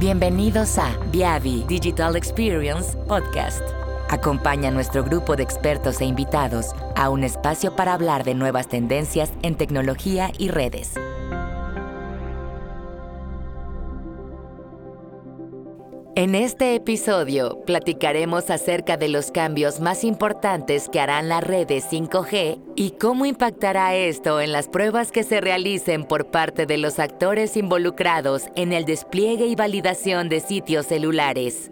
Bienvenidos a Viavi Digital Experience Podcast. Acompaña a nuestro grupo de expertos e invitados a un espacio para hablar de nuevas tendencias en tecnología y redes. En este episodio platicaremos acerca de los cambios más importantes que harán las redes 5G y cómo impactará esto en las pruebas que se realicen por parte de los actores involucrados en el despliegue y validación de sitios celulares.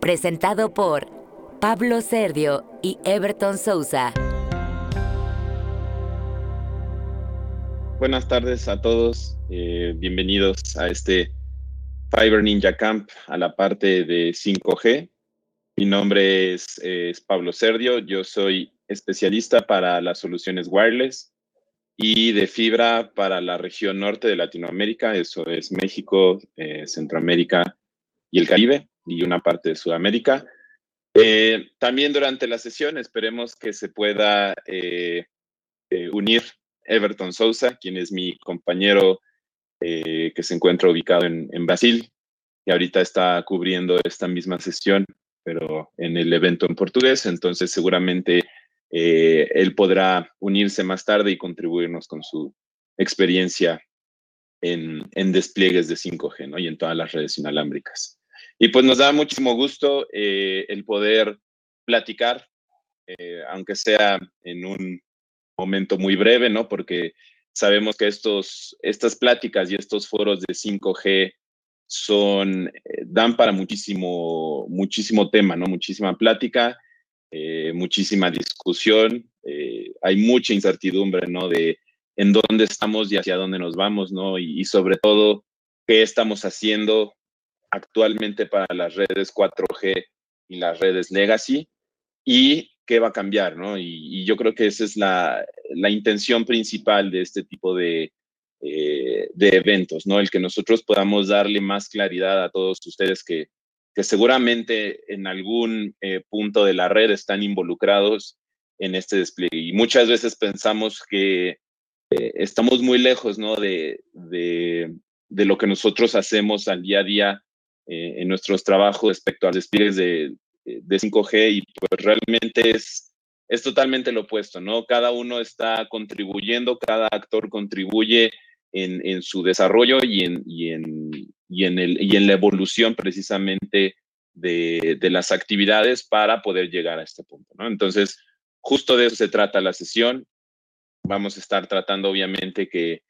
Presentado por Pablo Serdio y Everton Souza. Buenas tardes a todos, eh, bienvenidos a este Fiber Ninja Camp a la parte de 5G. Mi nombre es, Pablo Serdio, yo soy especialista para las soluciones wireless y de fibra para la región norte de Latinoamérica, eso es México, eh, Centroamérica y el Caribe y una parte de Sudamérica. Eh, también durante la sesión esperemos que se pueda eh, unir Everton Sousa, quien es mi compañero eh, que se encuentra ubicado en, Brasil y ahorita está cubriendo esta misma sesión, pero en el evento en portugués. Entonces, seguramente eh, él podrá unirse más tarde y contribuirnos con su experiencia en, despliegues de 5G ¿no? y en todas las redes inalámbricas. Y pues nos da muchísimo gusto eh, el poder platicar, aunque sea en un momento muy breve, ¿no? Porque Sabemos que estos, estas pláticas y estos foros de 5G son, eh, dan para muchísimo, muchísimo tema, ¿no? Muchísima plática, eh, muchísima discusión. Eh, hay mucha incertidumbre, ¿no? De en dónde estamos y hacia dónde nos vamos, ¿no? Y, y sobre todo, qué estamos haciendo actualmente para las redes 4G y las redes legacy y qué va a cambiar, ¿no? Y, yo creo que esa es la, intención principal de este tipo de, eh, de, eventos, ¿no? El que nosotros podamos darle más claridad a todos ustedes que, que seguramente en algún eh, punto de la red están involucrados en este despliegue. Y muchas veces pensamos que eh, estamos muy lejos, ¿no? De, de, de, lo que nosotros hacemos al día a día en nuestros trabajos respecto a despliegues de, de 5G y pues realmente es, es totalmente lo opuesto, ¿no? Cada uno está contribuyendo, cada actor contribuye en, en su desarrollo y en, y, en, y, en el, y en la evolución precisamente de, de, las actividades para poder llegar a este punto, ¿no? Entonces, justo de eso se trata la sesión. Vamos a estar tratando, obviamente, que,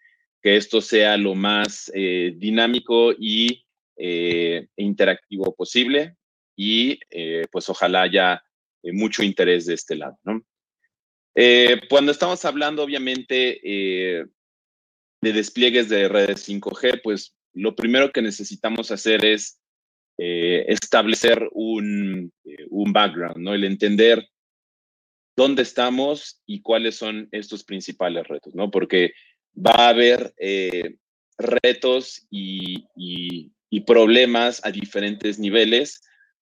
que esto sea lo más eh, dinámico y eh, interactivo posible y eh, pues ojalá haya eh, mucho interés de este lado, ¿no? Eh, cuando estamos hablando, obviamente, de despliegues de redes 5G, pues lo primero que necesitamos hacer es establecer un, un, background, ¿no? El entender dónde estamos y cuáles son estos principales retos, ¿no? Porque va a haber retos y, y problemas a diferentes niveles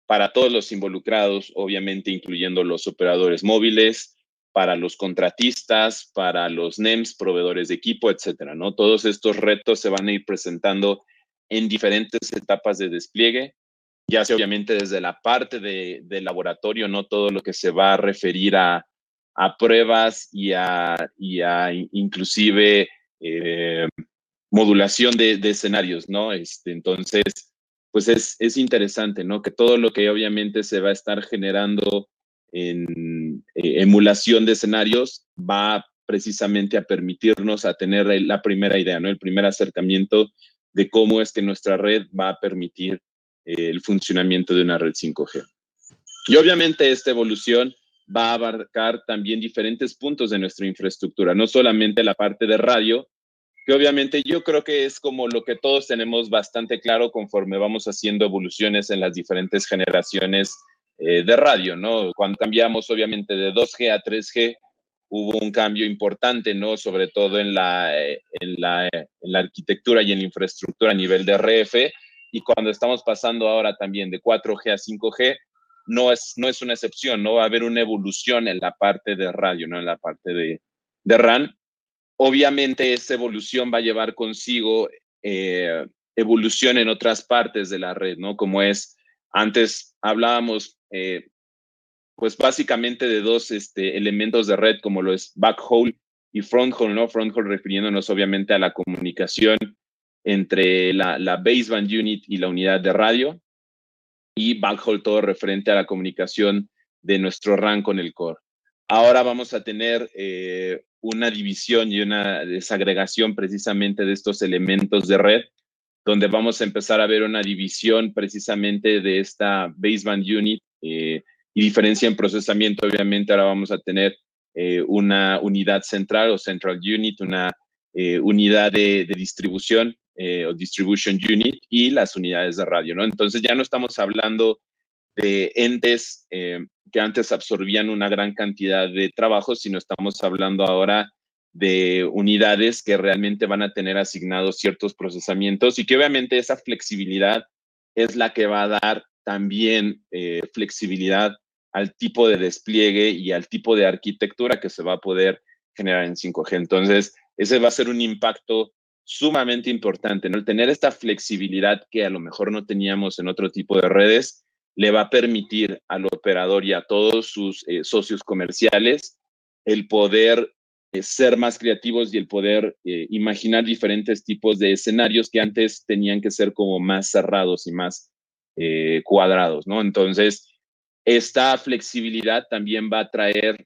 para todos los involucrados, obviamente incluyendo los operadores móviles, para los contratistas, para los NEMS, proveedores de equipo, etcétera, ¿no? Todos estos retos se van a ir presentando en diferentes etapas de despliegue, ya sea obviamente desde la parte de, laboratorio, no todo lo que se va a referir a, pruebas y a, inclusive eh, modulación de, de, escenarios, ¿no? Este, entonces, pues es, es, interesante, ¿no? Que todo lo que obviamente se va a estar generando en eh, emulación de escenarios va precisamente a permitirnos a tener la primera idea, ¿no? El primer acercamiento de cómo es que nuestra red va a permitir eh, el funcionamiento de una red 5G. Y obviamente esta evolución va a abarcar también diferentes puntos de nuestra infraestructura, no solamente la parte de radio, que obviamente yo creo que es como lo que todos tenemos bastante claro conforme vamos haciendo evoluciones en las diferentes generaciones eh, de radio, ¿no? Cuando cambiamos obviamente de 2G a 3G, hubo un cambio importante, ¿no? Sobre todo en la, eh, la, en la arquitectura y en la infraestructura a nivel de RF. Y cuando estamos pasando ahora también de 4G a 5G, no es, no es una excepción, no va a haber una evolución en la parte de radio, ¿no? En la parte de, de RAN Obviamente esa evolución va a llevar consigo eh, evolución en otras partes de la red, ¿no? Como es, antes hablábamos, eh, pues básicamente de dos este, elementos de red, como lo es backhaul y fronthole, ¿no? Fronthole refiriéndonos obviamente a la comunicación entre la, la baseband unit y la unidad de radio, y backhaul todo referente a la comunicación de nuestro RAN con el core. Ahora vamos a tener eh, una división y una desagregación precisamente de estos elementos de red, donde vamos a empezar a ver una división precisamente de esta baseband unit eh, y diferencia en procesamiento. Obviamente ahora vamos a tener eh, una unidad central o central unit, una unidad de, de distribución o distribution unit y las unidades de radio, ¿no? Entonces ya no estamos hablando de entes eh, que antes absorbían una gran cantidad de trabajo, sino estamos hablando ahora de unidades que realmente van a tener asignados ciertos procesamientos y que obviamente esa flexibilidad es la que va a dar también eh, flexibilidad al tipo de despliegue y al tipo de arquitectura que se va a poder generar en 5G. Entonces, ese va a ser un impacto sumamente importante, ¿no? El tener esta flexibilidad que a lo mejor no teníamos en otro tipo de redes le va a permitir al operador y a todos sus eh, socios comerciales el poder eh, ser más creativos y el poder eh, imaginar diferentes tipos de escenarios que antes tenían que ser como más cerrados y más cuadrados, ¿no? Entonces, esta flexibilidad también va a traer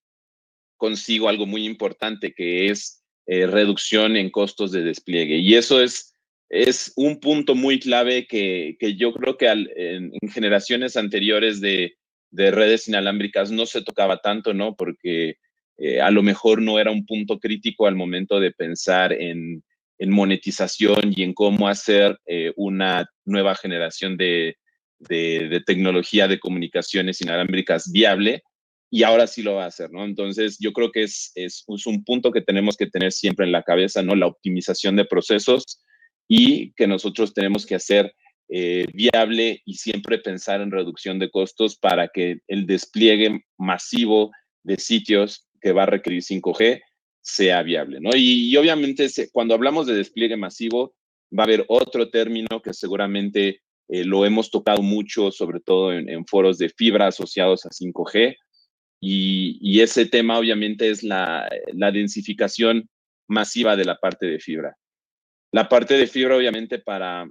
consigo algo muy importante que es reducción en costos de despliegue. Y eso es es un punto muy clave que, yo creo que en, generaciones anteriores de, redes inalámbricas no se tocaba tanto, ¿no? Porque eh, a lo mejor no era un punto crítico al momento de pensar en, monetización y en cómo hacer eh, una nueva generación de, tecnología de comunicaciones inalámbricas viable y ahora sí lo va a hacer, ¿no? Entonces, yo creo que es, es, un punto que tenemos que tener siempre en la cabeza, ¿no? La optimización de procesos y que nosotros tenemos que hacer eh, viable y siempre pensar en reducción de costos para que el despliegue masivo de sitios que va a requerir 5G sea viable, ¿no? Y, obviamente cuando hablamos de despliegue masivo, va a haber otro término que seguramente eh, lo hemos tocado mucho, sobre todo en, foros de fibra asociados a 5G, y, y ese tema obviamente es la, la densificación masiva de la parte de fibra. La parte de fibra, obviamente, para,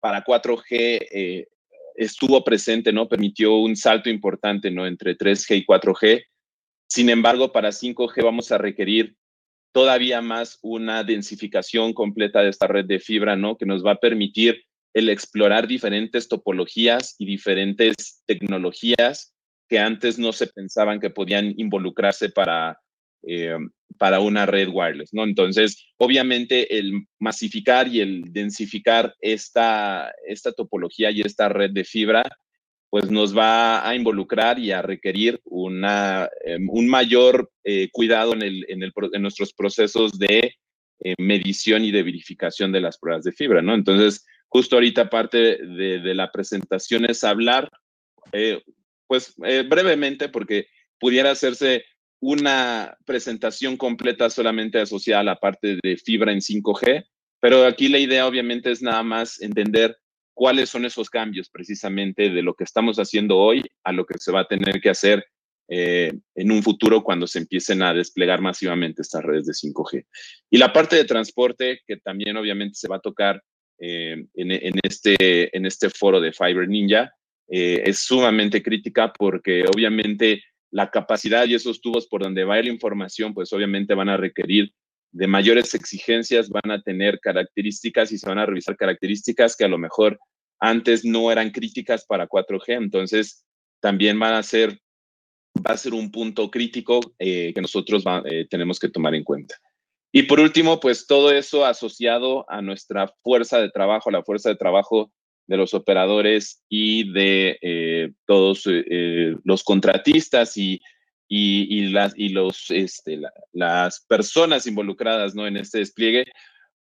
para 4G eh, estuvo presente, ¿no? Permitió un salto importante, ¿no? Entre 3G y 4G. Sin embargo, para 5G vamos a requerir todavía más una densificación completa de esta red de fibra, ¿no? Que nos va a permitir el explorar diferentes topologías y diferentes tecnologías que antes no se pensaban que podían involucrarse para, eh, para una red wireless, ¿no? Entonces, obviamente, el masificar y el densificar esta, esta topología y esta red de fibra, pues nos va a involucrar y a requerir una, em, un mayor eh, cuidado en, el, en, el, en, nuestros procesos de eh, medición y de verificación de las pruebas de fibra, ¿no? Entonces, justo ahorita parte de, de la presentación es hablar, pues brevemente, porque pudiera hacerse una presentación completa solamente asociada a la parte de fibra en 5G, pero aquí la idea obviamente es nada más entender cuáles son esos cambios precisamente de lo que estamos haciendo hoy a lo que se va a tener que hacer eh, en un futuro cuando se empiecen a desplegar masivamente estas redes de 5G. Y la parte de transporte, que también obviamente se va a tocar eh, en, este, en este foro de Fiber Ninja, eh, es sumamente crítica porque obviamente la capacidad y esos tubos por donde va la información, pues obviamente van a requerir de mayores exigencias, van a tener características y se van a revisar características que a lo mejor antes no eran críticas para 4G, entonces también van a ser, va a ser un punto crítico eh, que nosotros eh, tenemos que tomar en cuenta. Y por último, pues todo eso asociado a nuestra fuerza de trabajo, la fuerza de trabajo de los operadores y de eh, todos eh, eh, los contratistas y, y, las, y los, este, las personas involucradas ¿no? en este despliegue,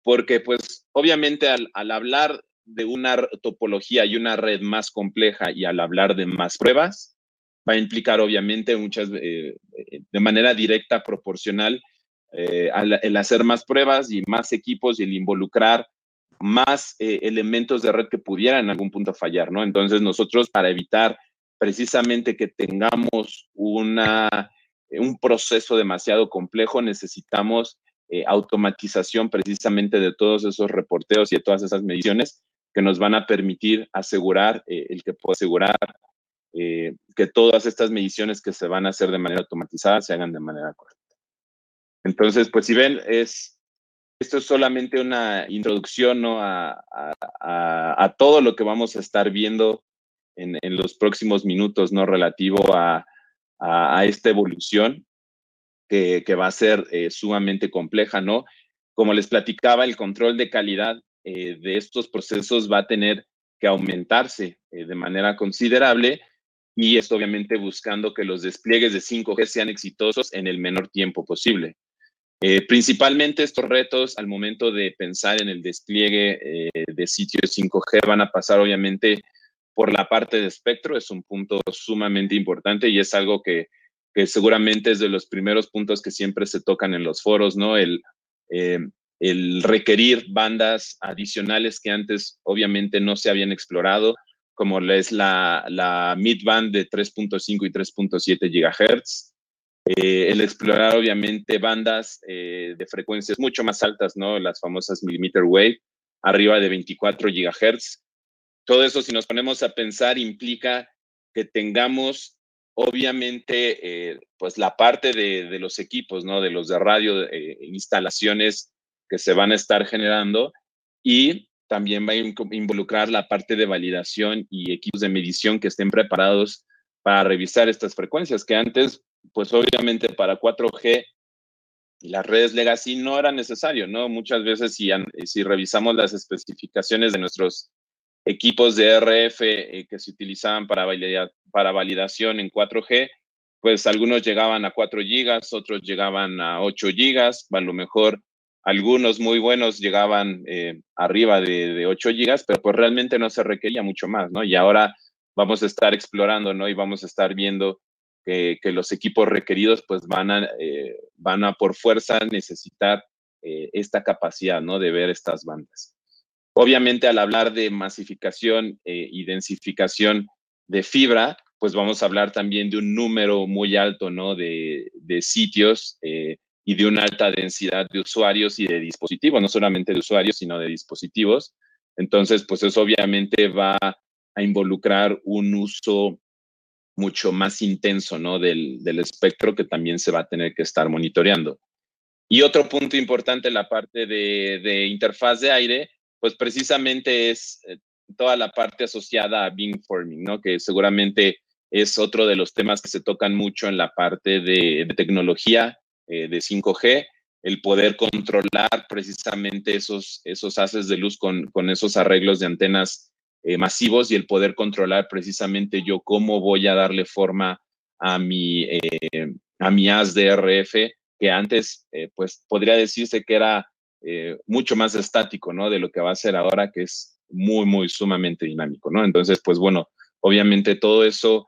porque pues obviamente al, al, hablar de una topología y una red más compleja y al hablar de más pruebas, va a implicar obviamente muchas, de manera directa, proporcional, el hacer más pruebas y más equipos y el involucrar más eh, elementos de red que pudieran en algún punto fallar, ¿no? Entonces nosotros para evitar precisamente que tengamos una, un proceso demasiado complejo, necesitamos eh, automatización precisamente de todos esos reporteos y de todas esas mediciones que nos van a permitir asegurar, eh, el que pueda asegurar que todas estas mediciones que se van a hacer de manera automatizada se hagan de manera correcta. Entonces, pues si ven, es, esto es solamente una introducción a, todo lo que vamos a estar viendo en, los próximos minutos, ¿no? Relativo a, esta evolución que, va a ser eh, sumamente compleja, ¿no? Como les platicaba, el control de calidad eh, de estos procesos va a tener que aumentarse eh, de manera considerable y esto obviamente buscando que los despliegues de 5G sean exitosos en el menor tiempo posible. Eh, principalmente estos retos al momento de pensar en el despliegue eh, de sitios 5G van a pasar obviamente por la parte de espectro, es un punto sumamente importante y es algo que, que seguramente es de los primeros puntos que siempre se tocan en los foros, ¿no? El, eh, el requerir bandas adicionales que antes obviamente no se habían explorado, como es la, la mid-band de 3.5 y 3.7 GHz, eh, el explorar, obviamente, bandas eh, de frecuencias mucho más altas, ¿no? Las famosas millimeter wave, arriba de 24 gigahertz. Todo eso, si nos ponemos a pensar, implica que tengamos, obviamente, eh, pues la parte de, los equipos, ¿no? De los de radio, instalaciones que se van a estar generando y también va a involucrar la parte de validación y equipos de medición que estén preparados para revisar estas frecuencias, que antes pues obviamente para 4G y las redes legacy no era necesario, ¿no? Muchas veces si, si revisamos las especificaciones de nuestros equipos de RF eh, que se utilizaban para, para validación en 4G, pues algunos llegaban a 4 gigas, otros llegaban a 8 gigas, a lo mejor algunos muy buenos llegaban eh, arriba de, de 8 gigas, pero pues realmente no se requería mucho más, ¿no? Y ahora vamos a estar explorando, ¿no? Y vamos a estar viendo que, los equipos requeridos pues van a, eh, van a por fuerza necesitar eh, esta capacidad, ¿no? De ver estas bandas. Obviamente al hablar de masificación eh, y densificación de fibra, pues vamos a hablar también de un número muy alto, ¿no? De, de sitios y de una alta densidad de usuarios y de dispositivos, no solamente de usuarios, sino de dispositivos. Entonces, pues eso obviamente va a involucrar un uso mucho más intenso ¿no? del, espectro que también se va a tener que estar monitoreando. Y otro punto importante, la parte de, interfaz de aire, pues precisamente es eh, toda la parte asociada a beamforming, ¿no? que seguramente es otro de los temas que se tocan mucho en la parte de, tecnología eh, de 5G, el poder controlar precisamente esos, esos haces de luz con, con esos arreglos de antenas eh, masivos y el poder controlar precisamente yo cómo voy a darle forma a mi, eh, a mi AS de RF, que antes eh, pues podría decirse que era mucho más estático, ¿no? De lo que va a ser ahora, que es muy, muy sumamente dinámico, ¿no? Entonces, pues bueno, obviamente todo eso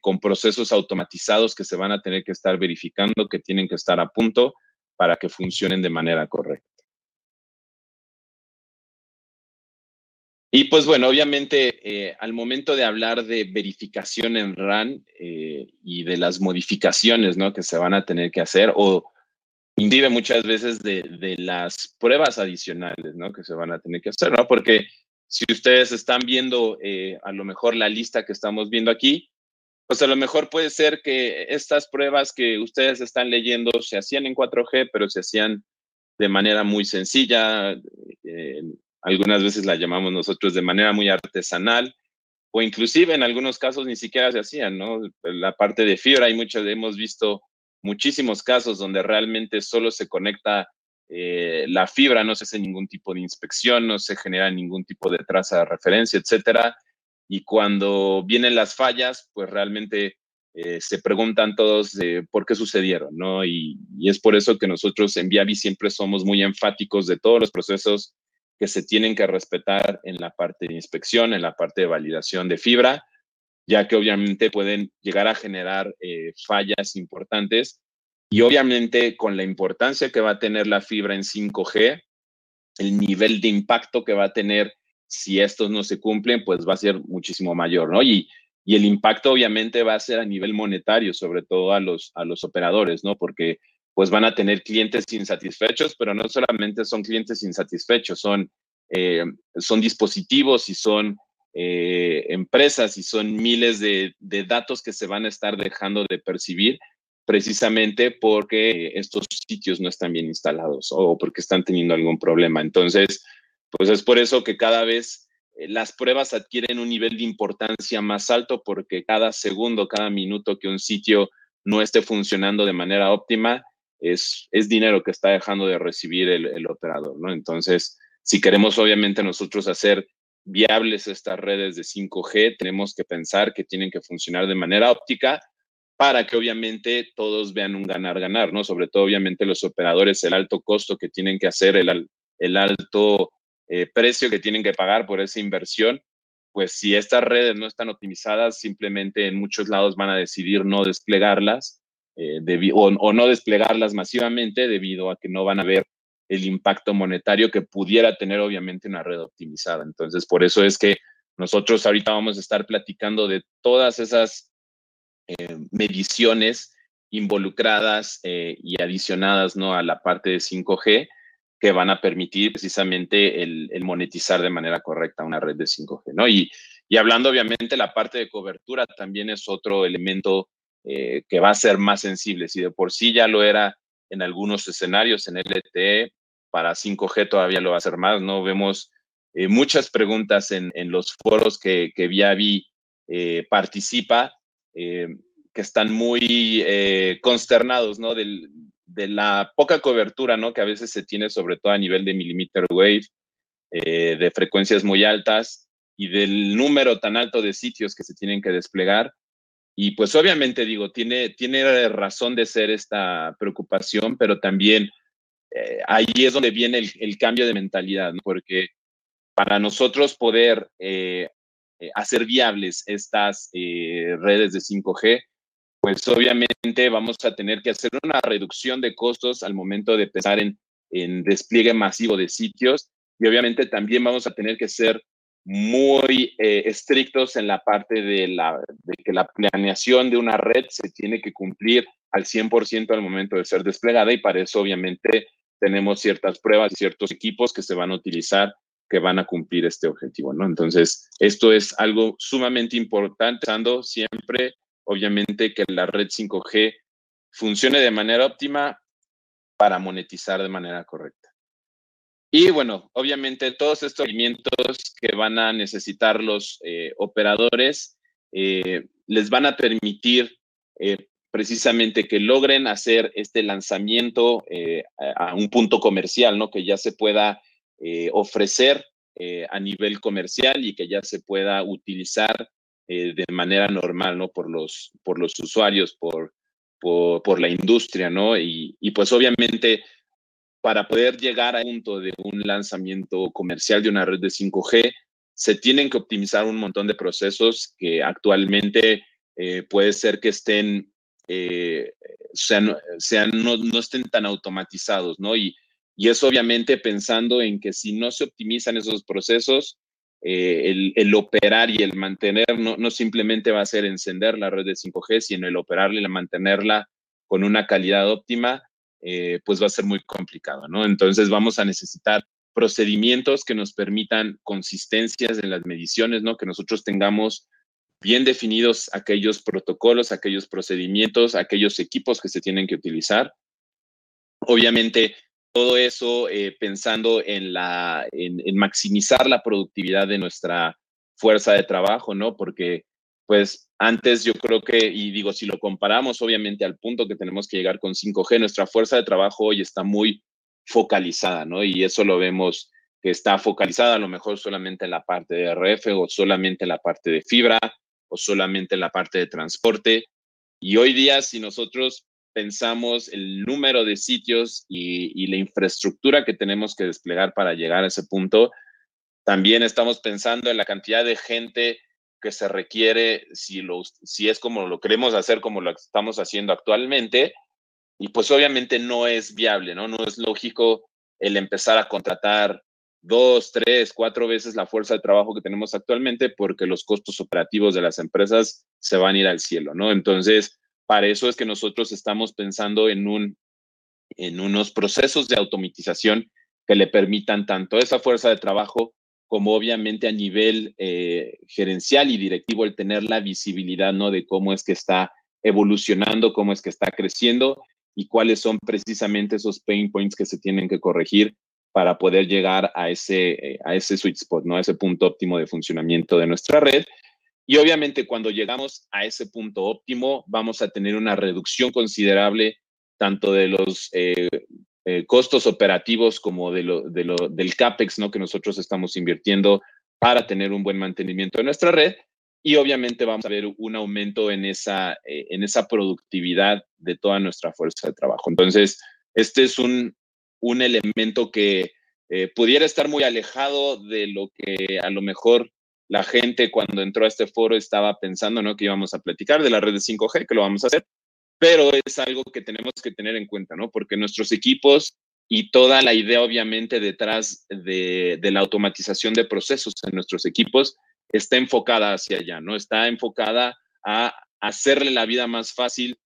con procesos automatizados que se van a tener que estar verificando, que tienen que estar a punto para que funcionen de manera correcta. Y pues bueno, obviamente eh, al momento de hablar de verificación en RAN eh, y de las modificaciones ¿no? que se van a tener que hacer o inclusive muchas veces de, las pruebas adicionales ¿no? que se van a tener que hacer, ¿no? Porque si ustedes están viendo eh, a lo mejor la lista que estamos viendo aquí, pues a lo mejor puede ser que estas pruebas que ustedes están leyendo se hacían en 4G, pero se hacían de manera muy sencilla, algunas veces la llamamos nosotros de manera muy artesanal, o inclusive en algunos casos ni siquiera se hacían, ¿no? La parte de fibra, hay muchos, hemos visto muchísimos casos donde realmente solo se conecta eh, la fibra, no se hace ningún tipo de inspección, no se genera ningún tipo de traza de referencia, etcétera. Y cuando vienen las fallas, pues realmente eh, se preguntan todos por qué sucedieron, ¿no? Y, y, es por eso que nosotros en Viavi siempre somos muy enfáticos de todos los procesos que se tienen que respetar en la parte de inspección, en la parte de validación de fibra, ya que obviamente pueden llegar a generar eh, fallas importantes y obviamente con la importancia que va a tener la fibra en 5G, el nivel de impacto que va a tener si estos no se cumplen, pues va a ser muchísimo mayor, ¿no? Y, y el impacto obviamente va a ser a nivel monetario, sobre todo a los, a los operadores, ¿no? Porque pues van a tener clientes insatisfechos, pero no solamente son clientes insatisfechos, son, eh, son dispositivos y son eh, empresas y son miles de, de, datos que se van a estar dejando de percibir precisamente porque estos sitios no están bien instalados o porque están teniendo algún problema. Entonces, pues es por eso que cada vez eh, las pruebas adquieren un nivel de importancia más alto porque cada segundo, cada minuto que un sitio no esté funcionando de manera óptima, es, es dinero que está dejando de recibir el, operador, ¿no? Entonces, si queremos obviamente nosotros hacer viables estas redes de 5G, tenemos que pensar que tienen que funcionar de manera óptica para que obviamente todos vean un ganar-ganar, ¿no? Sobre todo obviamente los operadores, el alto costo que tienen que hacer, el, el alto eh, precio que tienen que pagar por esa inversión, pues si estas redes no están optimizadas, simplemente en muchos lados van a decidir no desplegarlas eh, o, no desplegarlas masivamente debido a que no van a ver el impacto monetario que pudiera tener obviamente una red optimizada. Entonces, por eso es que nosotros ahorita vamos a estar platicando de todas esas eh, mediciones involucradas eh, y adicionadas ¿no? a la parte de 5G que van a permitir precisamente el, el, monetizar de manera correcta una red de 5G, ¿no? Y, y, hablando obviamente la parte de cobertura también es otro elemento eh, que va a ser más sensible. Si de por sí ya lo era en algunos escenarios en LTE, para 5G todavía lo va a hacer más, ¿no? Vemos eh, muchas preguntas en, en, los foros que, que Viavi eh, participa, eh, que están muy consternados, ¿no? Del, de la poca cobertura, ¿no? Que a veces se tiene, sobre todo a nivel de millimeter wave, de frecuencias muy altas y del número tan alto de sitios que se tienen que desplegar. Y pues obviamente digo, tiene, tiene razón de ser esta preocupación, pero también eh, ahí es donde viene el, cambio de mentalidad, porque para nosotros poder eh, hacer viables estas eh, redes de 5G, pues obviamente vamos a tener que hacer una reducción de costos al momento de pensar en, en despliegue masivo de sitios y obviamente también vamos a tener que ser muy eh, estrictos en la parte de, la, de que la planeación de una red se tiene que cumplir al 100% al momento de ser desplegada y para eso obviamente tenemos ciertas pruebas y ciertos equipos que se van a utilizar que van a cumplir este objetivo, ¿no? Entonces, esto es algo sumamente importante, pensando siempre obviamente que la red 5G funcione de manera óptima para monetizar de manera correcta. Y bueno, obviamente todos estos movimientos que van a necesitar los eh, operadores eh, les van a permitir eh, precisamente que logren hacer este lanzamiento a un punto comercial, ¿no? Que ya se pueda ofrecer a nivel comercial y que ya se pueda utilizar de manera normal, ¿no? Por los, por los usuarios, por, por, la industria, ¿no? Y, pues obviamente para poder llegar a punto de un lanzamiento comercial de una red de 5G, se tienen que optimizar un montón de procesos que actualmente eh, puede ser que estén, eh, sean, sean no, no, estén tan automatizados, ¿no? Y, y es obviamente pensando en que si no se optimizan esos procesos, eh, el, el, operar y el mantener no, no, simplemente va a ser encender la red de 5G, sino el operarla y mantenerla con una calidad óptima, eh, pues va a ser muy complicado, ¿no? Entonces vamos a necesitar procedimientos que nos permitan consistencias en las mediciones, ¿no? Que nosotros tengamos bien definidos aquellos protocolos, aquellos procedimientos, aquellos equipos que se tienen que utilizar. Obviamente, todo eso eh, pensando en, la, en, en, maximizar la productividad de nuestra fuerza de trabajo, ¿no? Porque, pues, antes yo creo que, y digo, si lo comparamos obviamente al punto que tenemos que llegar con 5G, nuestra fuerza de trabajo hoy está muy focalizada, ¿no? Y eso lo vemos que está focalizada a lo mejor solamente en la parte de RF o solamente en la parte de fibra o solamente en la parte de transporte. Y hoy día, si nosotros pensamos el número de sitios y, y, la infraestructura que tenemos que desplegar para llegar a ese punto. También estamos pensando en la cantidad de gente que se requiere si, lo, si es como lo queremos hacer, como lo estamos haciendo actualmente. Y pues obviamente no es viable, ¿no? No es lógico el empezar a contratar dos, tres, cuatro veces la fuerza de trabajo que tenemos actualmente porque los costos operativos de las empresas se van a ir al cielo, ¿no? Entonces, para eso es que nosotros estamos pensando en, un, en unos procesos de automatización que le permitan tanto esa fuerza de trabajo como obviamente a nivel eh, gerencial y directivo el tener la visibilidad, ¿no? De cómo es que está evolucionando, cómo es que está creciendo y cuáles son precisamente esos pain points que se tienen que corregir para poder llegar a ese, eh, a ese sweet spot, ¿no? A ese punto óptimo de funcionamiento de nuestra red. Y obviamente cuando llegamos a ese punto óptimo, vamos a tener una reducción considerable tanto de los eh, eh, costos operativos como de lo, de lo, del CAPEX, ¿no? Que nosotros estamos invirtiendo para tener un buen mantenimiento de nuestra red. Y obviamente vamos a ver un aumento en esa, en esa productividad de toda nuestra fuerza de trabajo. Entonces, este es un, un elemento que eh, pudiera estar muy alejado de lo que a lo mejor la gente cuando entró a este foro estaba pensando, ¿no? Que íbamos a platicar de la red de 5G, que lo vamos a hacer, pero es algo que tenemos que tener en cuenta, ¿no? Porque nuestros equipos y toda la idea, obviamente, detrás de, la automatización de procesos en nuestros equipos está enfocada hacia allá, ¿no? Está enfocada a hacerle la vida más fácil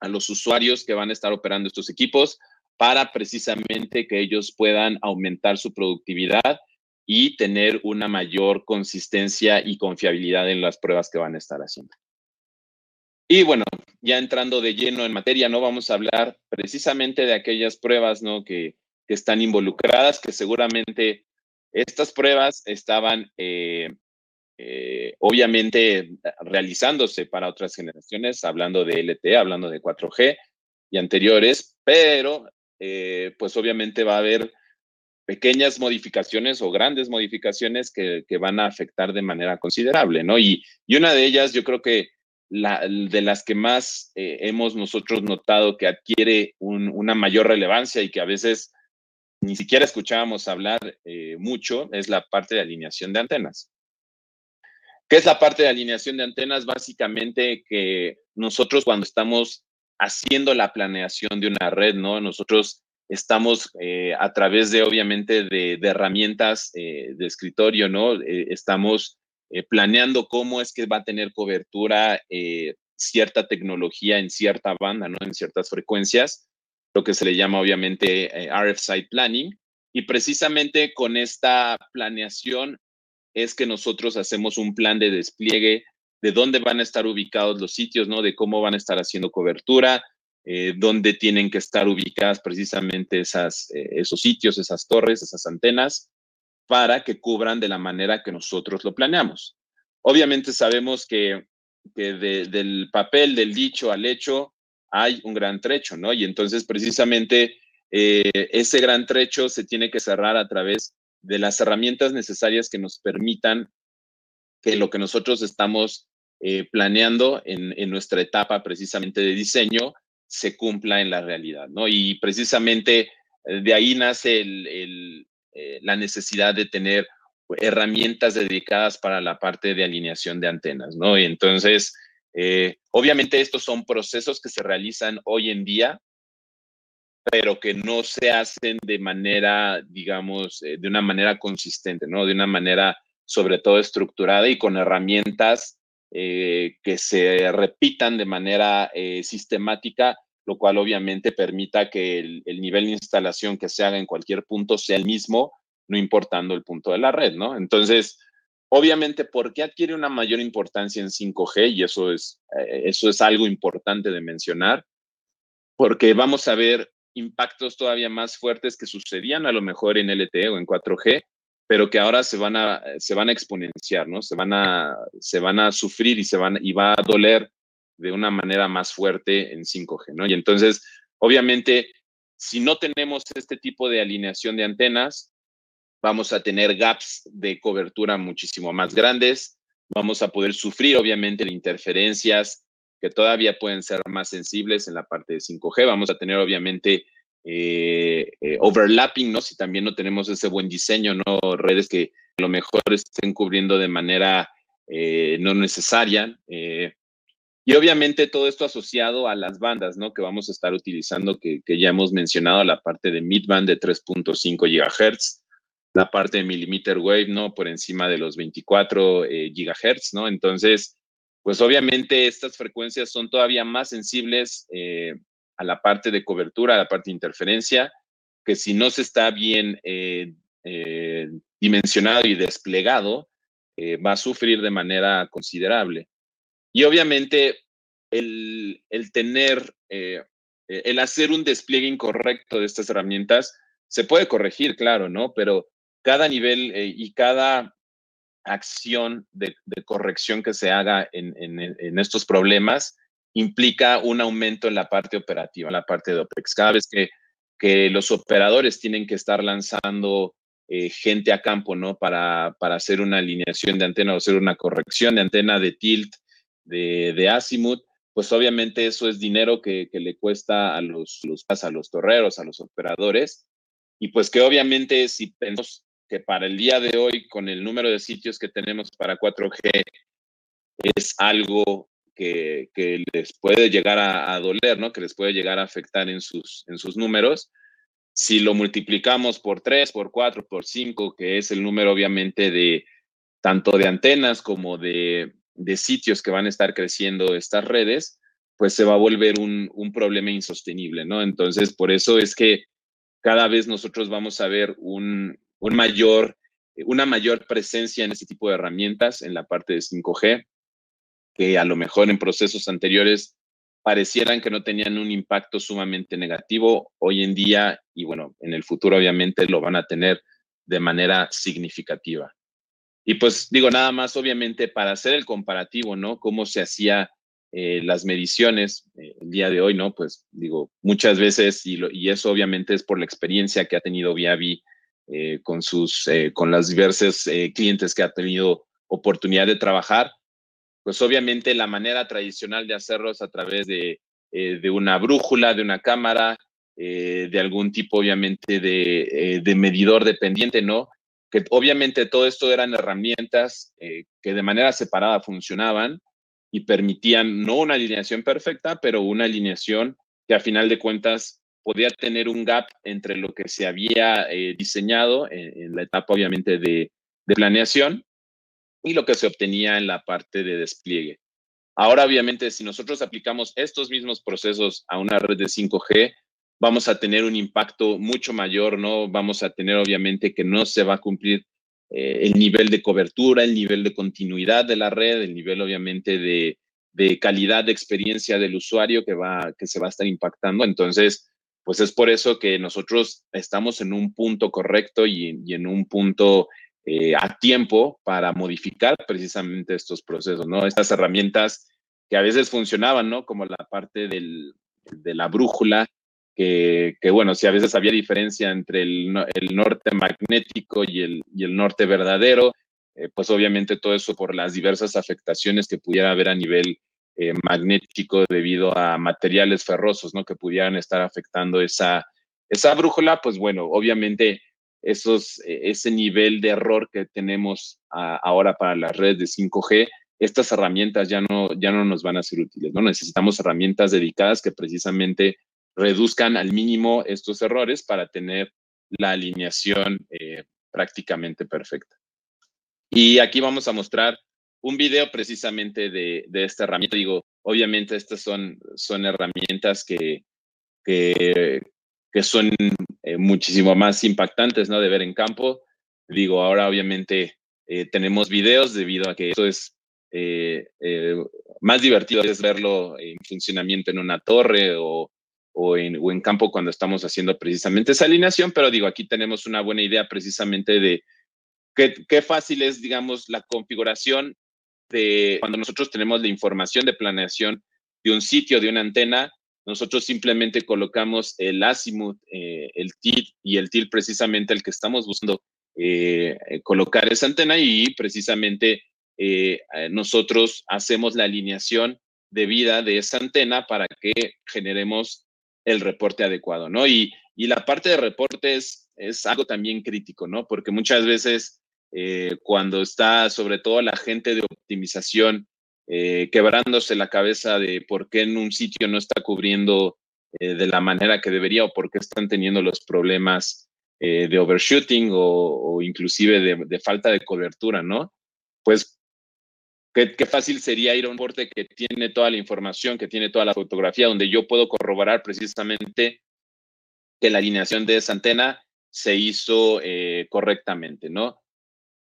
a los usuarios que van a estar operando estos equipos, para precisamente que ellos puedan aumentar su productividad y tener una mayor consistencia y confiabilidad en las pruebas que van a estar haciendo. Y bueno, ya entrando de lleno en materia, no vamos a hablar precisamente de aquellas pruebas ¿no? que, están involucradas, que seguramente estas pruebas estaban eh, eh, obviamente realizándose para otras generaciones, hablando de LTE, hablando de 4G y anteriores, pero eh, pues obviamente va a haber pequeñas modificaciones o grandes modificaciones que, van a afectar de manera considerable, ¿no? Y, una de ellas, yo creo que la, de las que más eh, hemos nosotros notado que adquiere una mayor relevancia y que a veces ni siquiera escuchábamos hablar eh, mucho, es la parte de alineación de antenas. ¿Qué es la parte de alineación de antenas? Básicamente que nosotros cuando estamos haciendo la planeación de una red, ¿no? Nosotros estamos eh, a través de, obviamente, de, herramientas eh, de escritorio, ¿no? Eh, planeando cómo es que va a tener cobertura cierta tecnología en cierta banda, ¿no? En ciertas frecuencias, lo que se le llama, obviamente, RF Site Planning. Y precisamente con esta planeación es que nosotros hacemos un plan de despliegue de dónde van a estar ubicados los sitios, ¿no? De cómo van a estar haciendo cobertura, eh, dónde tienen que estar ubicadas precisamente esas, eh, esos sitios, esas torres, esas antenas, para que cubran de la manera que nosotros lo planeamos. Obviamente sabemos que, del papel, del dicho al hecho, hay un gran trecho, ¿no? Y entonces precisamente eh, ese gran trecho se tiene que cerrar a través de las herramientas necesarias que nos permitan que lo que nosotros estamos eh, planeando en, nuestra etapa precisamente de diseño se cumpla en la realidad, ¿no? Y precisamente eh, de ahí nace el, eh, la necesidad de tener herramientas dedicadas para la parte de alineación de antenas, ¿no? Y entonces, obviamente estos son procesos que se realizan hoy en día, pero que no se hacen de manera, digamos, de una manera consistente, ¿no? De una manera sobre todo estructurada y con herramientas eh, que se repitan de manera eh, sistemática, lo cual obviamente permita que el, nivel de instalación que se haga en cualquier punto sea el mismo, no importando el punto de la red, ¿no? Entonces, obviamente, ¿por qué adquiere una mayor importancia en 5G? Y eso es, eh, eso es algo importante de mencionar, porque vamos a ver impactos todavía más fuertes que sucedían a lo mejor en LTE o en 4G, pero que ahora se van a, se van a exponenciar, ¿no? Se van a, se van a sufrir y, se van, y va a doler de una manera más fuerte en 5G, ¿no? Y entonces, obviamente, si no tenemos este tipo de alineación de antenas, vamos a tener gaps de cobertura muchísimo más grandes, vamos a poder sufrir, obviamente, de interferencias que todavía pueden ser más sensibles en la parte de 5G, vamos a tener, obviamente, eh, eh, overlapping, ¿no? Si también no tenemos ese buen diseño, ¿no? Redes que a lo mejor estén cubriendo de manera eh, no necesaria. Y obviamente todo esto asociado a las bandas, ¿no? Que vamos a estar utilizando, que, ya hemos mencionado, la parte de midband de 3.5 GHz, la parte de millimeter wave, ¿no? Por encima de los 24 eh, gigahertz, ¿no? Entonces, pues obviamente estas frecuencias son todavía más sensibles eh, a la parte de cobertura, a la parte de interferencia, que si no se está bien eh, dimensionado y desplegado, va a sufrir de manera considerable. Y obviamente el, el tener, el hacer un despliegue incorrecto de estas herramientas, se puede corregir, claro, ¿no? Pero cada nivel eh, y cada acción de, corrección que se haga en, estos problemas implica un aumento en la parte operativa, en la parte de OPEX. Cada vez que, que los operadores tienen que estar lanzando eh, gente a campo, ¿no? Para, para, hacer una alineación de antena o hacer una corrección de antena de tilt, de, de azimuth, pues obviamente eso es dinero que, que le cuesta a los, los, a los torreros, a los operadores, y pues que obviamente si pensamos que para el día de hoy, con el número de sitios que tenemos para 4G, es algo que, les puede llegar a, doler, ¿no? Que les puede llegar a afectar en sus, en sus números. Si lo multiplicamos por 3, por 4, por 5, que es el número obviamente de tanto de antenas como de, sitios que van a estar creciendo estas redes, pues se va a volver un, un problema insostenible, ¿no? Entonces, por eso es que cada vez nosotros vamos a ver un, un mayor, una mayor presencia en este tipo de herramientas en la parte de 5G, que a lo mejor en procesos anteriores parecieran que no tenían un impacto sumamente negativo hoy en día y bueno, en el futuro obviamente lo van a tener de manera significativa. Y pues digo nada más, obviamente, para hacer el comparativo, ¿no? Cómo se hacía eh, las mediciones eh, el día de hoy, ¿no? Pues digo, muchas veces, y, eso obviamente es por la experiencia que ha tenido Viavi eh, con, sus, eh, con las diversas clientes que ha tenido oportunidad de trabajar, pues obviamente la manera tradicional de hacerlo es a través de, de una brújula, de una cámara, de algún tipo obviamente de, de, medidor dependiente, ¿no? Que obviamente todo esto eran herramientas que de manera separada funcionaban y permitían no una alineación perfecta, pero una alineación que a final de cuentas podía tener un gap entre lo que se había eh, diseñado en, la etapa, obviamente, de, planeación y lo que se obtenía en la parte de despliegue. Ahora, obviamente, si nosotros aplicamos estos mismos procesos a una red de 5G, vamos a tener un impacto mucho mayor, ¿no? Vamos a tener, obviamente, que no se va a cumplir eh, el nivel de cobertura, el nivel de continuidad de la red, el nivel, obviamente, de, calidad de experiencia del usuario que, va, que se va a estar impactando. Entonces, pues es por eso que nosotros estamos en un punto correcto y, en un punto eh, a tiempo para modificar precisamente estos procesos, ¿no? Estas herramientas que a veces funcionaban, ¿no? Como la parte de la brújula, que, bueno, si a veces había diferencia entre el, el norte magnético y el, y el norte verdadero, eh, pues obviamente todo eso por las diversas afectaciones que pudiera haber a nivel eh, magnético debido a materiales ferrosos, ¿no? Que pudieran estar afectando esa, esa brújula, pues bueno, obviamente esos, e, ese nivel de error que tenemos ahora para las redes de 5G, estas herramientas ya no, ya no nos van a ser útiles, ¿no? Necesitamos herramientas dedicadas que precisamente reduzcan al mínimo estos errores para tener la alineación eh, prácticamente perfecta. Y aquí vamos a mostrar un video precisamente de, esta herramienta. Digo, obviamente estas son, son herramientas que, que, son eh, muchísimo más impactantes ¿no? de ver en campo. Digo, ahora obviamente eh, tenemos videos debido a que eso es más divertido es verlo en funcionamiento en una torre o, o, en, campo cuando estamos haciendo precisamente esa alineación, pero digo, aquí tenemos una buena idea precisamente de qué, fácil es, digamos, la configuración cuando nosotros tenemos la información de planeación de un sitio, de una antena, nosotros simplemente colocamos el azimuth, eh, el tilt y el tilt precisamente el que estamos buscando eh, colocar esa antena y precisamente eh, nosotros hacemos la alineación de vida de esa antena para que generemos el reporte adecuado, ¿no? Y, y la parte de reportes es algo también crítico, ¿no? Porque muchas veces eh, cuando está sobre todo la gente de optimización eh, quebrándose la cabeza de por qué en un sitio no está cubriendo eh, de la manera que debería o por qué están teniendo los problemas de overshooting o, inclusive de, falta de cobertura, ¿no? Pues qué, qué, fácil sería ir a un porte que tiene toda la información, que tiene toda la fotografía, donde yo puedo corroborar precisamente que la alineación de esa antena se hizo eh, correctamente, ¿no?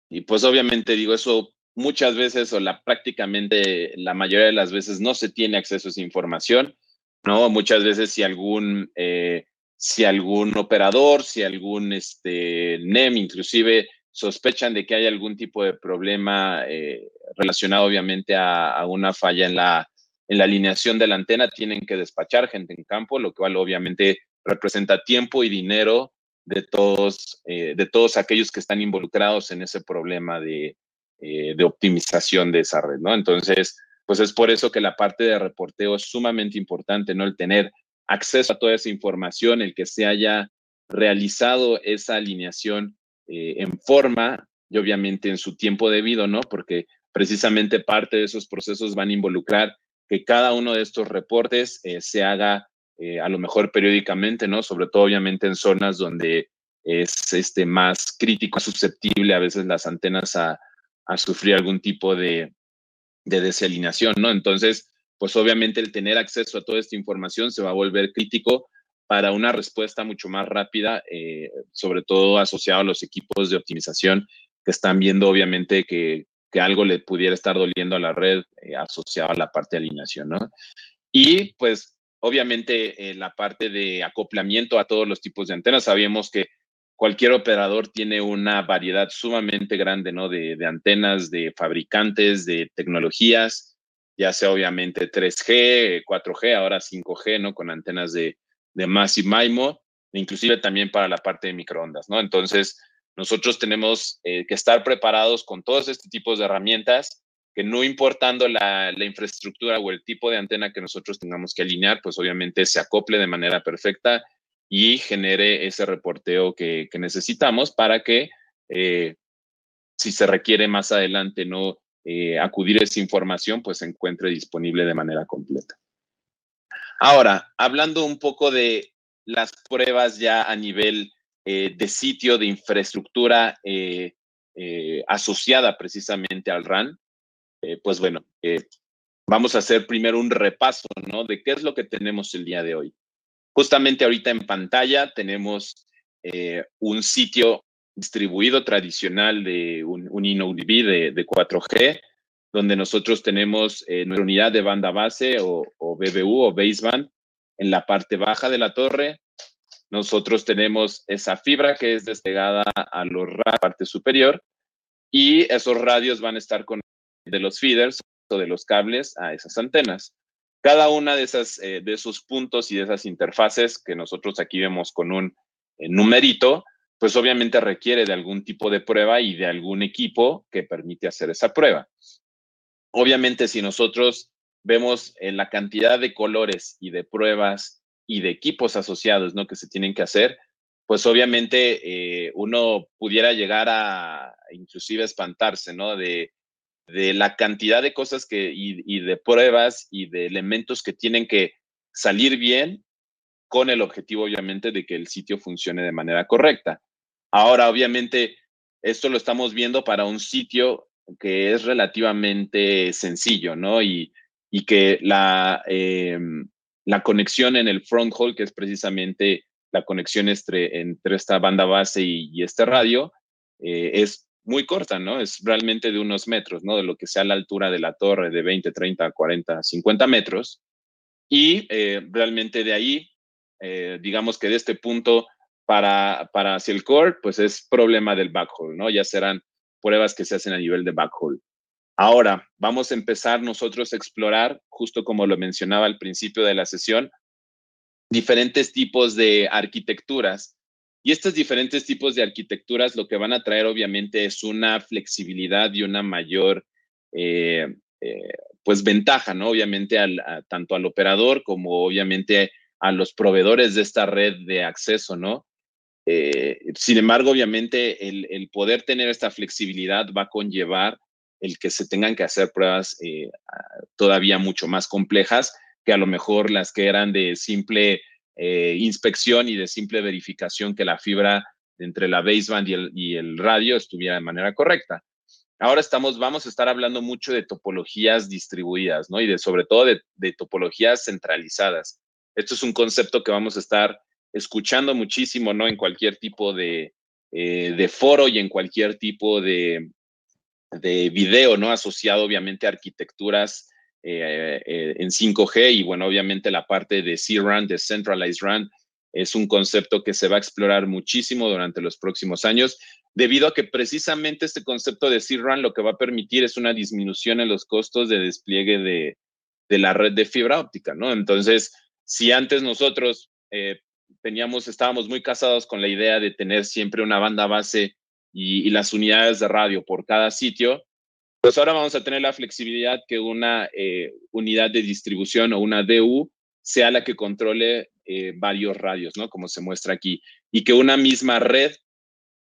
Y pues obviamente digo, eso muchas veces o la prácticamente la mayoría de las veces no se tiene acceso a esa información, ¿no? Muchas veces si algún, eh, si algún operador, si algún este, NEM inclusive sospechan de que hay algún tipo de problema eh, relacionado obviamente a, una falla en la, en la alineación de la antena, tienen que despachar gente en campo, lo cual obviamente representa tiempo y dinero de todos, eh, de todos aquellos que están involucrados en ese problema de, eh, de optimización de esa red. Entonces, pues es por eso que la parte de reporteo es sumamente importante, ¿no? El tener acceso a toda esa información, el que se haya realizado esa alineación eh, en forma y obviamente en su tiempo debido, ¿no? Porque precisamente parte de esos procesos van a involucrar que cada uno de estos reportes eh, se haga a lo mejor periódicamente, ¿no? Sobre todo obviamente en zonas donde es este, más crítico, susceptible a veces las antenas a, sufrir algún tipo de, de desalineación, ¿no? Entonces, pues obviamente el tener acceso a toda esta información se va a volver crítico para una respuesta mucho más rápida, eh, sobre todo asociado a los equipos de optimización que están viendo obviamente que, que algo le pudiera estar doliendo a la red eh, asociado a la parte de alineación, ¿no? Y pues obviamente eh, la parte de acoplamiento a todos los tipos de antenas, sabíamos que cualquier operador tiene una variedad sumamente grande, ¿no? De, antenas, de fabricantes, de tecnologías, ya sea obviamente 3G, 4G, ahora 5G, ¿no? Con antenas de, de Massive MIMO, inclusive también para la parte de microondas, ¿no? Entonces, nosotros tenemos eh, que estar preparados con todos estos tipos de herramientas que no importando la, la, infraestructura o el tipo de antena que nosotros tengamos que alinear, pues obviamente se acople de manera perfecta y genere ese reporteo que, necesitamos para que eh, si se requiere más adelante no eh, acudir a esa información, pues se encuentre disponible de manera completa. Ahora, hablando un poco de las pruebas ya a nivel eh, de sitio, de infraestructura asociada precisamente al RAN, pues bueno, vamos a hacer primero un repaso, ¿no? De qué es lo que tenemos el día de hoy. Justamente ahorita en pantalla tenemos eh, un sitio distribuido tradicional de un, un de, de, 4G, donde nosotros tenemos eh, nuestra unidad de banda base o, BBU o baseband en la parte baja de la torre. Nosotros tenemos esa fibra que es despegada a la parte superior y esos radios van a estar con de los feeders o de los cables a esas antenas. Cada una de, esas, eh, de esos puntos y de esas interfaces que nosotros aquí vemos con un eh, numerito, pues obviamente requiere de algún tipo de prueba y de algún equipo que permite hacer esa prueba. Obviamente, si nosotros vemos eh, la cantidad de colores y de pruebas y de equipos asociados, ¿no? Que se tienen que hacer, pues obviamente uno pudiera llegar a inclusive espantarse, ¿no? De de la cantidad de cosas que, y, de pruebas y de elementos que tienen que salir bien con el objetivo, obviamente, de que el sitio funcione de manera correcta. Ahora, obviamente, esto lo estamos viendo para un sitio que es relativamente sencillo, ¿no? Y, que la, em, la conexión en el front hall, que es precisamente la conexión entre, entre esta banda base y, este radio, eh, es muy corta, ¿no? Es realmente de unos metros, ¿no? De lo que sea la altura de la torre, de 20, 30, 40, 50 metros. Y eh, realmente de ahí, eh, digamos que de este punto para, para hacia el core, pues es problema del backhaul, ¿no? Ya serán pruebas que se hacen a nivel de backhaul. Ahora, vamos a empezar nosotros a explorar, justo como lo mencionaba al principio de la sesión, diferentes tipos de arquitecturas y estos diferentes tipos de arquitecturas lo que van a traer obviamente es una flexibilidad y una mayor, eh, eh, pues ventaja, ¿no? Obviamente al, tanto al operador como obviamente a los proveedores de esta red de acceso, ¿no? Eh, sin embargo, obviamente el, poder tener esta flexibilidad va a conllevar el que se tengan que hacer pruebas todavía mucho más complejas que a lo mejor las que eran de simple eh, inspección y de simple verificación que la fibra entre la baseband y el, radio estuviera de manera correcta. Ahora estamos, vamos a estar hablando mucho de topologías distribuidas, ¿no? Y de sobre todo de topologías centralizadas. Esto es un concepto que vamos a estar escuchando muchísimo, ¿no? En cualquier tipo de, eh, foro y en cualquier tipo de, de video, ¿no? Asociado obviamente a arquitecturas eh, eh, en 5G y bueno, obviamente la parte de C-RAN, de Centralized RAN, es un concepto que se va a explorar muchísimo durante los próximos años, debido a que precisamente este concepto de C-RAN lo que va a permitir es una disminución en los costos de despliegue de, la red de fibra óptica, ¿no? Entonces, si antes nosotros teníamos, estábamos muy casados con la idea de tener siempre una banda base y, las unidades de radio por cada sitio, pues ahora vamos a tener la flexibilidad que una eh, unidad de distribución o una DU sea la que controle eh, varios radios, ¿no? Como se muestra aquí. Y que una misma red,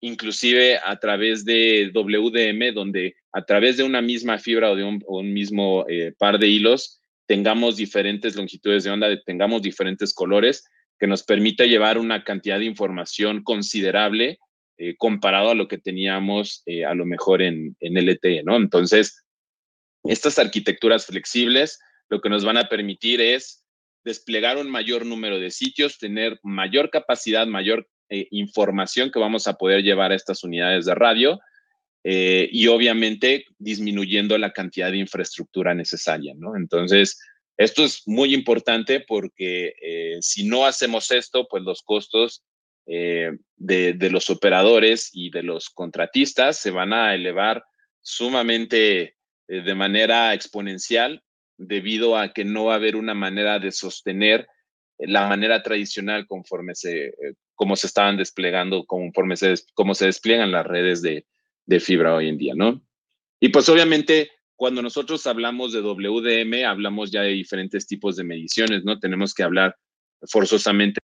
inclusive a través de WDM, donde a través de una misma fibra o de un mismo eh, par de hilos, tengamos diferentes longitudes de onda, tengamos diferentes colores, que nos permita llevar una cantidad de información considerable eh, comparado a lo que teníamos eh, a lo mejor en, en LTE, ¿no? Entonces, estas arquitecturas flexibles lo que nos van a permitir es desplegar un mayor número de sitios, tener mayor capacidad, mayor eh, información que vamos a poder llevar a estas unidades de radio y obviamente disminuyendo la cantidad de infraestructura necesaria, ¿no? Entonces, esto es muy importante porque eh, si no hacemos esto, pues los costos eh, de, de, los operadores y de los contratistas se van a elevar sumamente eh, de manera exponencial debido a que no va a haber una manera de sostener la manera tradicional conforme se, eh, como se estaban desplegando, conforme se, como se despliegan las redes de, de fibra hoy en día, ¿no? Y pues obviamente cuando nosotros hablamos de WDM, hablamos ya de diferentes tipos de mediciones, ¿no? Tenemos que hablar forzosamente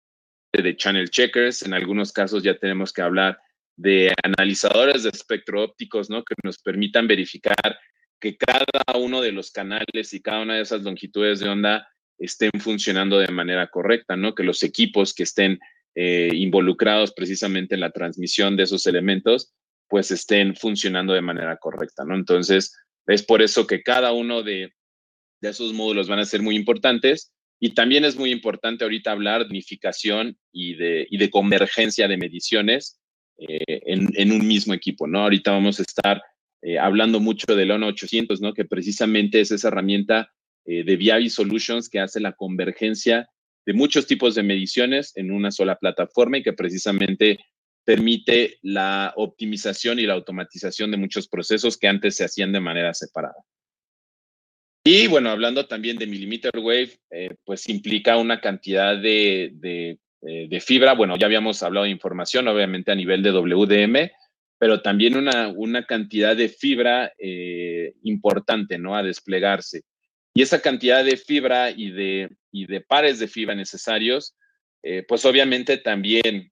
de channel checkers, en algunos casos ya tenemos que hablar de analizadores de espectro ópticos, ¿no? Que nos permitan verificar que cada uno de los canales y cada una de esas longitudes de onda estén funcionando de manera correcta, ¿no? Que los equipos que estén eh, involucrados precisamente en la transmisión de esos elementos, pues estén funcionando de manera correcta, ¿no? Entonces, es por eso que cada uno de, esos módulos van a ser muy importantes y también es muy importante ahorita hablar de unificación y de, y de convergencia de mediciones eh, en, en, un mismo equipo, ¿no? Ahorita vamos a estar eh, hablando mucho del ONO 800, ¿no? Que precisamente es esa herramienta eh, de Viavi Solutions que hace la convergencia de muchos tipos de mediciones en una sola plataforma y que precisamente permite la optimización y la automatización de muchos procesos que antes se hacían de manera separada. Y bueno, hablando también de millimeter wave, eh, pues implica una cantidad de, eh, de, fibra. Bueno, ya habíamos hablado de información, obviamente a nivel de WDM, pero también una, una cantidad de fibra eh, importante, ¿no? A desplegarse. Y esa cantidad de fibra y de, y de pares de fibra necesarios, pues obviamente también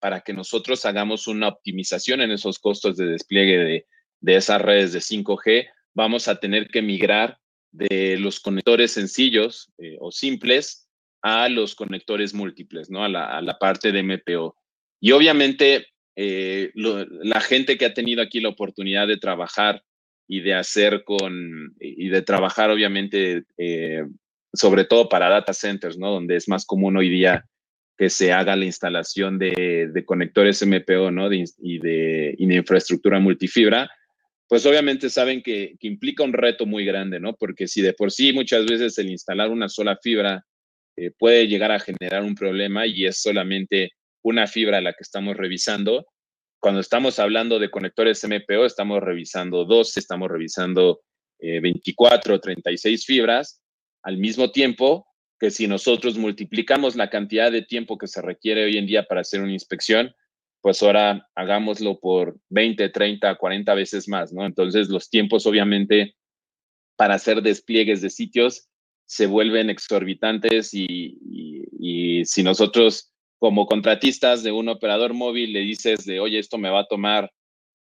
para que nosotros hagamos una optimización en esos costos de despliegue de, de esas redes de 5G, vamos a tener que migrar de los conectores sencillos eh, o simples a los conectores múltiples, ¿no? A la, a la parte de MPO. Y obviamente eh, la gente que ha tenido aquí la oportunidad de trabajar y de hacer con, y de trabajar obviamente, eh, sobre todo para data centers, ¿no? Donde es más común hoy día que se haga la instalación de, conectores MPO, ¿no? Y, de, infraestructura multifibra, pues obviamente saben que, que, implica un reto muy grande, ¿no? Porque si de por sí muchas veces el instalar una sola fibra eh, puede llegar a generar un problema y es solamente una fibra la que estamos revisando. Cuando estamos hablando de conectores MPO, estamos revisando 12, estamos revisando eh, 24, 36 fibras al mismo tiempo que si nosotros multiplicamos la cantidad de tiempo que se requiere hoy en día para hacer una inspección, pues ahora hagámoslo por 20, 30, 40 veces más, ¿no? Entonces los tiempos obviamente para hacer despliegues de sitios se vuelven exorbitantes y, si nosotros como contratistas de un operador móvil le dices de, oye, esto me va a tomar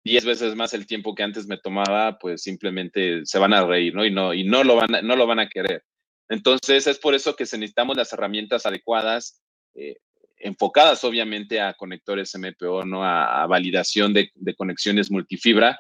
10 veces más el tiempo que antes me tomaba, pues simplemente se van a reír, ¿no? Y no, y no, lo, van a, no lo van a querer. Entonces, es por eso que necesitamos las herramientas adecuadas, eh, enfocadas obviamente a conectores MPO, ¿no? A, validación de, conexiones multifibra,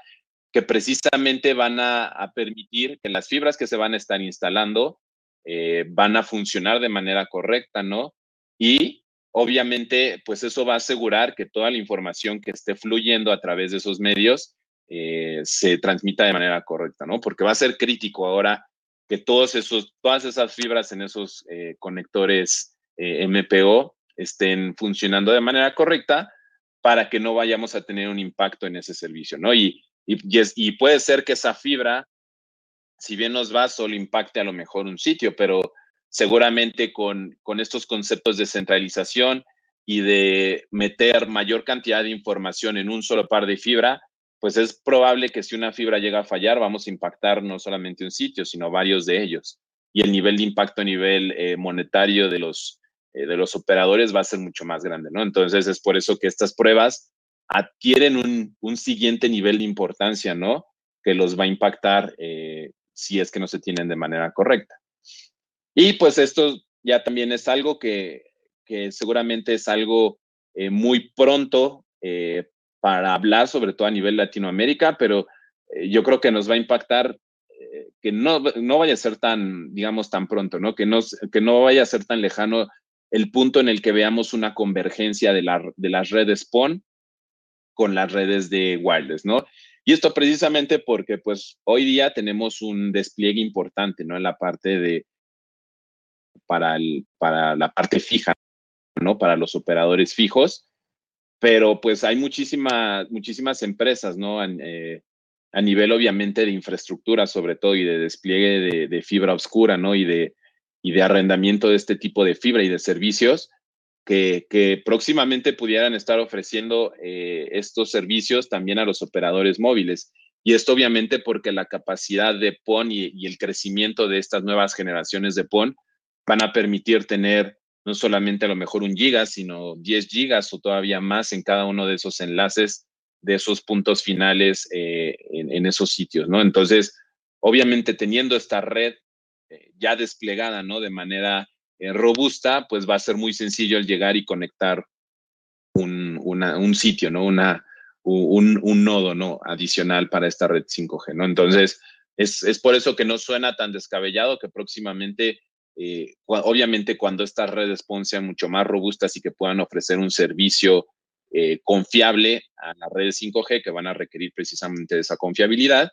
que precisamente van a, permitir que las fibras que se van a estar instalando eh, van a funcionar de manera correcta, ¿no? Y obviamente, pues eso va a asegurar que toda la información que esté fluyendo a través de esos medios eh, se transmita de manera correcta, ¿no? Porque va a ser crítico ahora que todos esos, todas esas fibras en esos eh, conectores MPO estén funcionando de manera correcta para que no vayamos a tener un impacto en ese servicio, ¿no? Y, y, y, puede ser que esa fibra, si bien nos va, solo impacte a lo mejor un sitio, pero seguramente con, con estos conceptos de centralización y de meter mayor cantidad de información en un solo par de fibra, pues es probable que si una fibra llega a fallar, vamos a impactar no solamente un sitio, sino varios de ellos. Y el nivel de impacto a nivel eh, monetario de los, eh, de los operadores va a ser mucho más grande, ¿no? Entonces es por eso que estas pruebas adquieren un, siguiente nivel de importancia, ¿no? Que los va a impactar eh, si es que no se tienen de manera correcta. Y pues esto ya también es algo que, seguramente es algo eh, muy pronto para hablar, sobre todo a nivel Latinoamérica, pero yo creo que nos va a impactar que no, no, vaya a ser tan, digamos, tan pronto, ¿no? Que no, que no vaya a ser tan lejano el punto en el que veamos una convergencia de, las redes PON con las redes de wireless, ¿no? Y esto precisamente porque, pues, hoy día tenemos un despliegue importante, ¿no? En la parte de, para, el, para la parte fija, ¿no? Para los operadores fijos, pero pues hay muchísimas, muchísimas empresas, ¿no? Eh, a nivel, obviamente, de infraestructura, sobre todo, y de despliegue de, fibra oscura, ¿no? Y de, y de arrendamiento de este tipo de fibra y de servicios que, próximamente pudieran estar ofreciendo eh, estos servicios también a los operadores móviles. Y esto obviamente porque la capacidad de PON y, el crecimiento de estas nuevas generaciones de PON van a permitir tener no solamente a lo mejor un giga, sino 10 gigas o todavía más en cada uno de esos enlaces de esos puntos finales eh, en, esos sitios, ¿no? Entonces, obviamente teniendo esta red eh, ya desplegada, ¿no? De manera eh, robusta, pues va a ser muy sencillo el llegar y conectar un, un sitio, ¿no? Una, un, un, nodo, ¿no? Adicional para esta red 5G, ¿no? Entonces, es, es por eso que no suena tan descabellado que próximamente, eh, obviamente cuando estas redes PON sean mucho más robustas y que puedan ofrecer un servicio confiable a las redes 5G que van a requerir precisamente esa confiabilidad,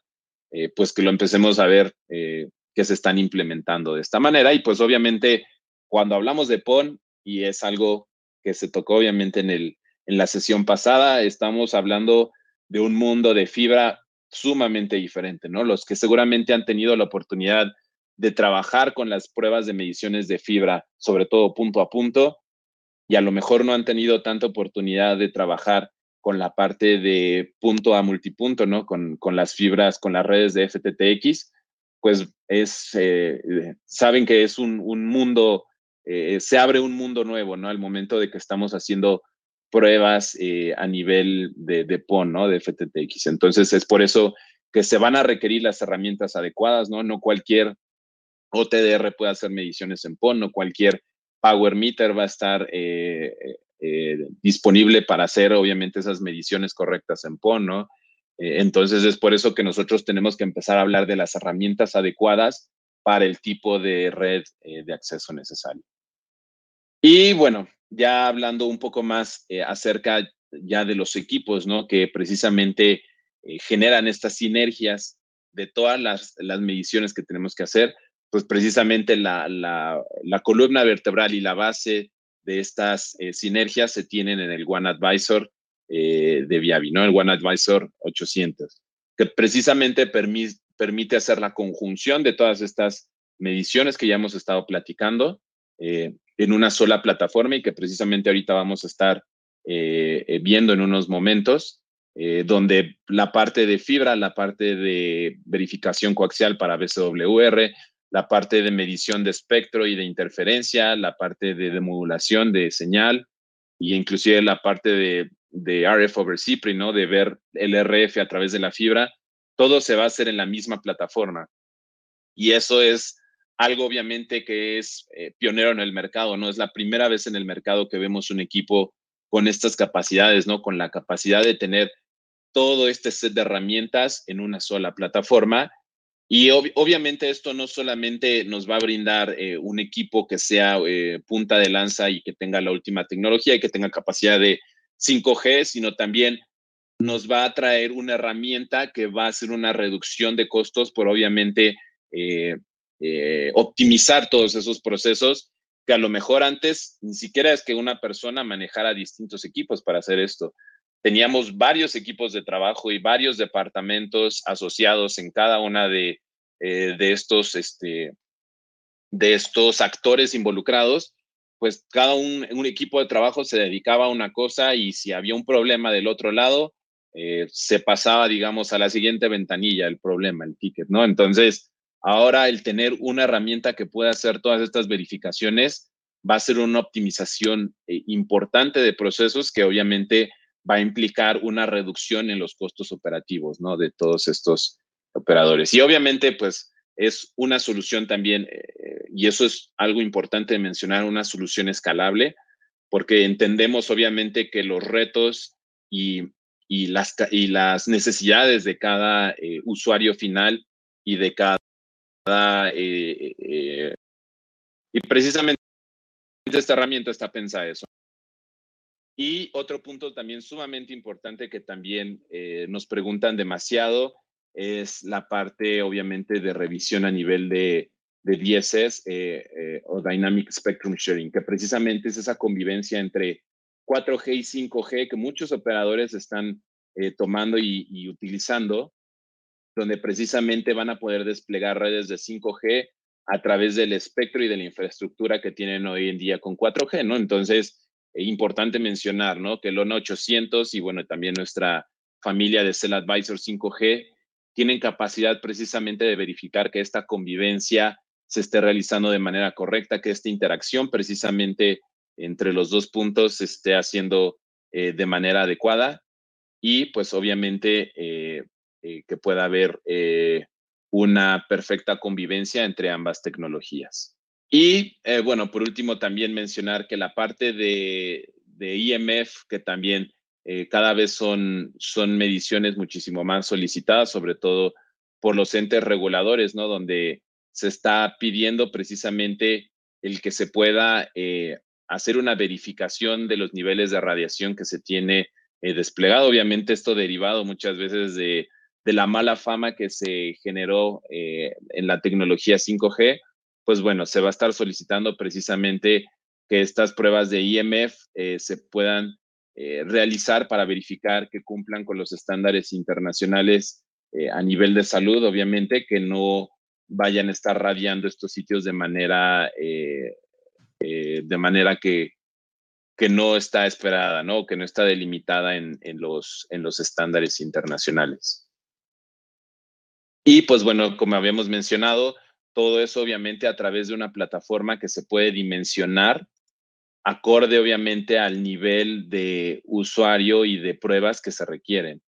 pues que lo empecemos a ver que se están implementando de esta manera. Y pues obviamente cuando hablamos de PON, y es algo que se tocó obviamente en, el, en la sesión pasada, estamos hablando de un mundo de fibra sumamente diferente, ¿no? Los que seguramente han tenido la oportunidad de trabajar con las pruebas de mediciones de fibra, sobre todo punto a punto, y a lo mejor no han tenido tanta oportunidad de trabajar con la parte de punto a multipunto, ¿no? Con, con las fibras, con las redes de FTTX, pues es, eh, saben que es un, mundo, eh, se abre un mundo nuevo, ¿no? Al momento de que estamos haciendo pruebas eh, a nivel de, de, PON, ¿no? De FTTX. Entonces es por eso que se van a requerir las herramientas adecuadas, ¿no? No cualquier OTDR puede hacer mediciones en PON, cualquier Power Meter va a estar disponible para hacer, obviamente, esas mediciones correctas en PON, ¿no? Eh, entonces es por eso que nosotros tenemos que empezar a hablar de las herramientas adecuadas para el tipo de red eh, de acceso necesario. Y bueno, ya hablando un poco más eh, acerca ya de los equipos, ¿no? Que precisamente generan estas sinergias de todas las, mediciones que tenemos que hacer, pues precisamente la, la, columna vertebral y la base de estas sinergias se tienen en el One Advisor eh, de Viavi, ¿no? El One Advisor 800, que precisamente permite hacer la conjunción de todas estas mediciones que ya hemos estado platicando eh, en una sola plataforma y que precisamente ahorita vamos a estar eh, viendo en unos momentos, donde la parte de fibra, la parte de verificación coaxial para BCWR, la parte de medición de espectro y de interferencia, la parte de demodulación de señal, y inclusive la parte de de RF over CIPRI, ¿no? De ver el RF a través de la fibra, todo se va a hacer en la misma plataforma. Y eso es algo obviamente que es eh, pionero en el mercado, ¿no? Es la primera vez en el mercado que vemos un equipo con estas capacidades, ¿no? Con la capacidad de tener todo este set de herramientas en una sola plataforma. Y obviamente esto no solamente nos va a brindar eh, un equipo que sea eh, punta de lanza y que tenga la última tecnología y que tenga capacidad de 5G, sino también nos va a traer una herramienta que va a hacer una reducción de costos por obviamente eh, optimizar todos esos procesos que a lo mejor antes ni siquiera es que una persona manejara distintos equipos para hacer esto. Teníamos varios equipos de trabajo y varios departamentos asociados en cada una de, eh, de, estos, este, de estos actores involucrados, pues cada un, equipo de trabajo se dedicaba a una cosa y si había un problema del otro lado, eh, se pasaba, digamos, a la siguiente ventanilla el problema, el ticket, ¿no? Entonces, Ahora el tener una herramienta que pueda hacer todas estas verificaciones va a ser una optimización eh, importante de procesos que obviamente va a implicar una reducción en los costos operativos, ¿no? De todos estos operadores. Y obviamente, pues, es una solución también, eh, y eso es algo importante de mencionar, una solución escalable, porque entendemos obviamente que los retos y, las, y las necesidades de cada eh, usuario final y de cada eh, eh, y precisamente esta herramienta está pensada eso. Y otro punto también sumamente importante que también eh, nos preguntan demasiado es la parte, obviamente, de revisión a nivel de, de DSS o Dynamic Spectrum Sharing, que precisamente es esa convivencia entre 4G y 5G que muchos operadores están tomando y utilizando donde precisamente van a poder desplegar redes de 5G a través del espectro y de la infraestructura que tienen hoy en día con 4G, ¿no? Entonces, es importante mencionar, ¿no? Que el ONA 800 y, bueno, también nuestra familia de Cell Advisor 5G tienen capacidad precisamente de verificar que esta convivencia se esté realizando de manera correcta, que esta interacción precisamente entre los dos puntos se esté haciendo eh, de manera adecuada y pues obviamente eh, eh, que pueda haber eh, una perfecta convivencia entre ambas tecnologías. Y eh, bueno, por último, también mencionar que la parte de, de IMF, que también cada vez son, son mediciones muchísimo más solicitadas, sobre todo por los entes reguladores, ¿no? Donde se está pidiendo precisamente el que se pueda hacer una verificación de los niveles de radiación que se tiene desplegado. Obviamente esto derivado muchas veces de de la mala fama que se generó eh, en la tecnología 5G, pues bueno, se va a estar solicitando precisamente que estas pruebas de IMF eh, se puedan eh, realizar para verificar que cumplan con los estándares internacionales a nivel de salud, obviamente, que no vayan a estar radiando estos sitios de manera, de manera que, que no está esperada, ¿no? Que no está delimitada en, en, los, en los estándares internacionales. Y pues bueno, como habíamos mencionado, todo eso obviamente a través de una plataforma que se puede dimensionar acorde obviamente al nivel de usuario y de pruebas que se requieren.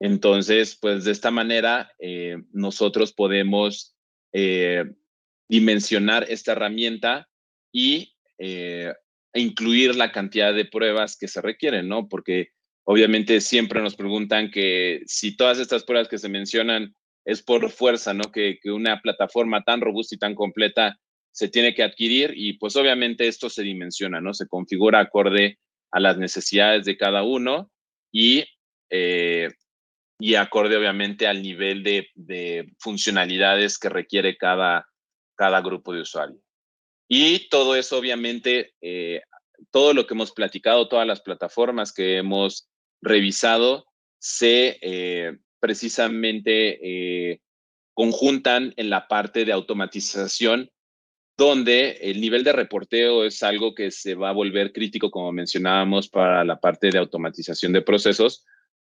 Entonces, pues de esta manera eh, nosotros podemos eh, dimensionar esta herramienta y eh, incluir la cantidad de pruebas que se requieren, ¿no? Porque obviamente siempre nos preguntan que si todas estas pruebas que se mencionan es por fuerza, ¿no? Que, una plataforma tan robusta y tan completa se tiene que adquirir y pues obviamente esto se dimensiona, ¿no? Se configura acorde a las necesidades de cada uno y, eh, y acorde obviamente al nivel de, funcionalidades que requiere cada, cada grupo de usuarios. Y todo eso obviamente, eh, todo lo que hemos platicado, todas las plataformas que hemos revisado, se, eh, precisamente eh, conjuntan en la parte de automatización, donde el nivel de reporteo es algo que se va a volver crítico, como mencionábamos, para la parte de automatización de procesos,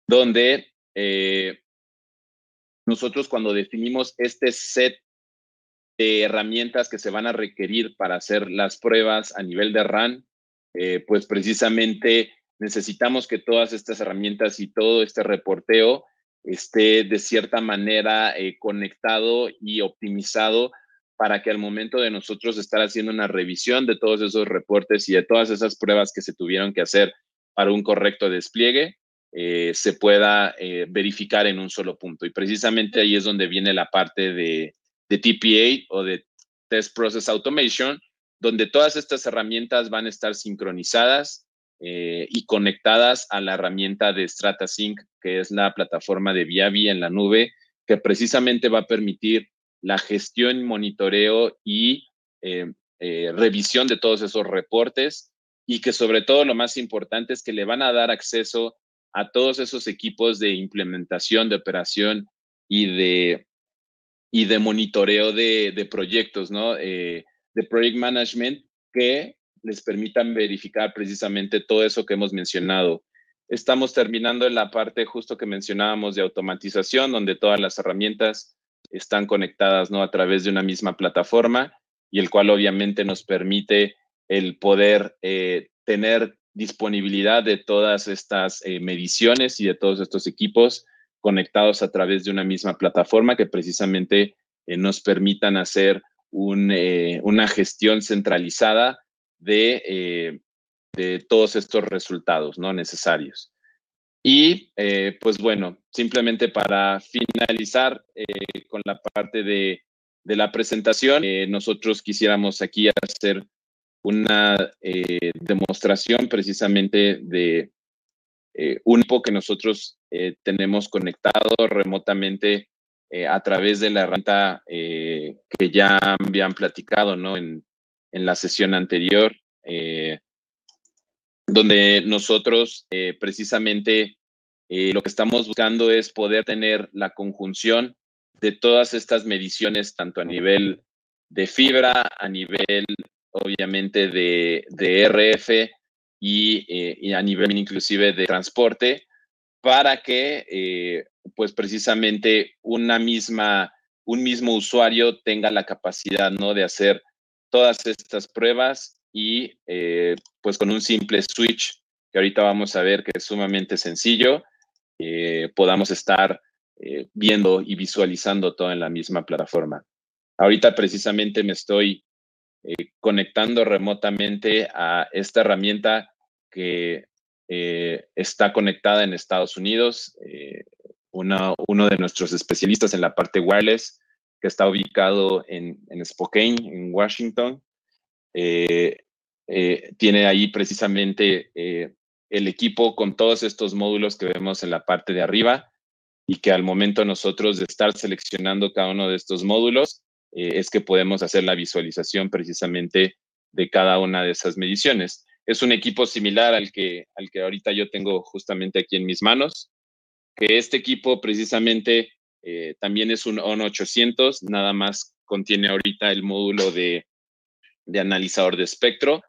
donde eh, nosotros cuando definimos este set de herramientas que se van a requerir para hacer las pruebas a nivel de RAN, eh, pues precisamente necesitamos que todas estas herramientas y todo este reporteo esté de cierta manera eh, conectado y optimizado para que al momento de nosotros estar haciendo una revisión de todos esos reportes y de todas esas pruebas que se tuvieron que hacer para un correcto despliegue, eh, se pueda eh, verificar en un solo punto. Y precisamente ahí es donde viene la parte de, TPA o de Test Process Automation, donde todas estas herramientas van a estar sincronizadas y conectadas a la herramienta de StrataSync, que es la plataforma de Viavi en la nube, que precisamente va a permitir la gestión, monitoreo y eh, eh, revisión de todos esos reportes y que sobre todo lo más importante es que le van a dar acceso a todos esos equipos de implementación, de operación y de, y de monitoreo de, proyectos, ¿no? Eh, de project management que les permitan verificar precisamente todo eso que hemos mencionado. Estamos terminando en la parte justo que mencionábamos de automatización, donde todas las herramientas están conectadas ¿no? a través de una misma plataforma y el cual obviamente nos permite el poder eh, tener disponibilidad de todas estas eh, mediciones y de todos estos equipos conectados a través de una misma plataforma que precisamente eh, nos permitan hacer una gestión centralizada de, de, todos estos resultados ¿no? necesarios. Y pues bueno, simplemente para finalizar con la parte de, de la presentación, nosotros quisiéramos aquí hacer una eh, demostración precisamente de eh, un equipo que nosotros eh, tenemos conectado remotamente a través de la herramienta que ya habían platicado ¿no? en, en la sesión anterior, donde nosotros precisamente lo que estamos buscando es poder tener la conjunción de todas estas mediciones, tanto a nivel de fibra, a nivel obviamente de, RF eh, y, a nivel inclusive de transporte para que eh, pues precisamente una misma, un mismo usuario tenga la capacidad ¿no? de hacer todas estas pruebas y eh, pues con un simple switch que ahorita vamos a ver que es sumamente sencillo, podamos estar viendo y visualizando todo en la misma plataforma. Ahorita precisamente me estoy eh, conectando remotamente a esta herramienta que eh, está conectada en Estados Unidos. Eh, uno de nuestros especialistas en la parte wireless, que está ubicado en Spokane, en Washington, tiene ahí precisamente el equipo con todos estos módulos que vemos en la parte de arriba y que al momento nosotros de estar seleccionando cada uno de estos módulos, eh, es que podemos hacer la visualización precisamente de cada una de esas mediciones. Es un equipo similar al que, al que ahorita yo tengo justamente aquí en mis manos, que este equipo precisamente eh, también es un ON 800, nada más contiene ahorita el módulo de, de analizador de espectro,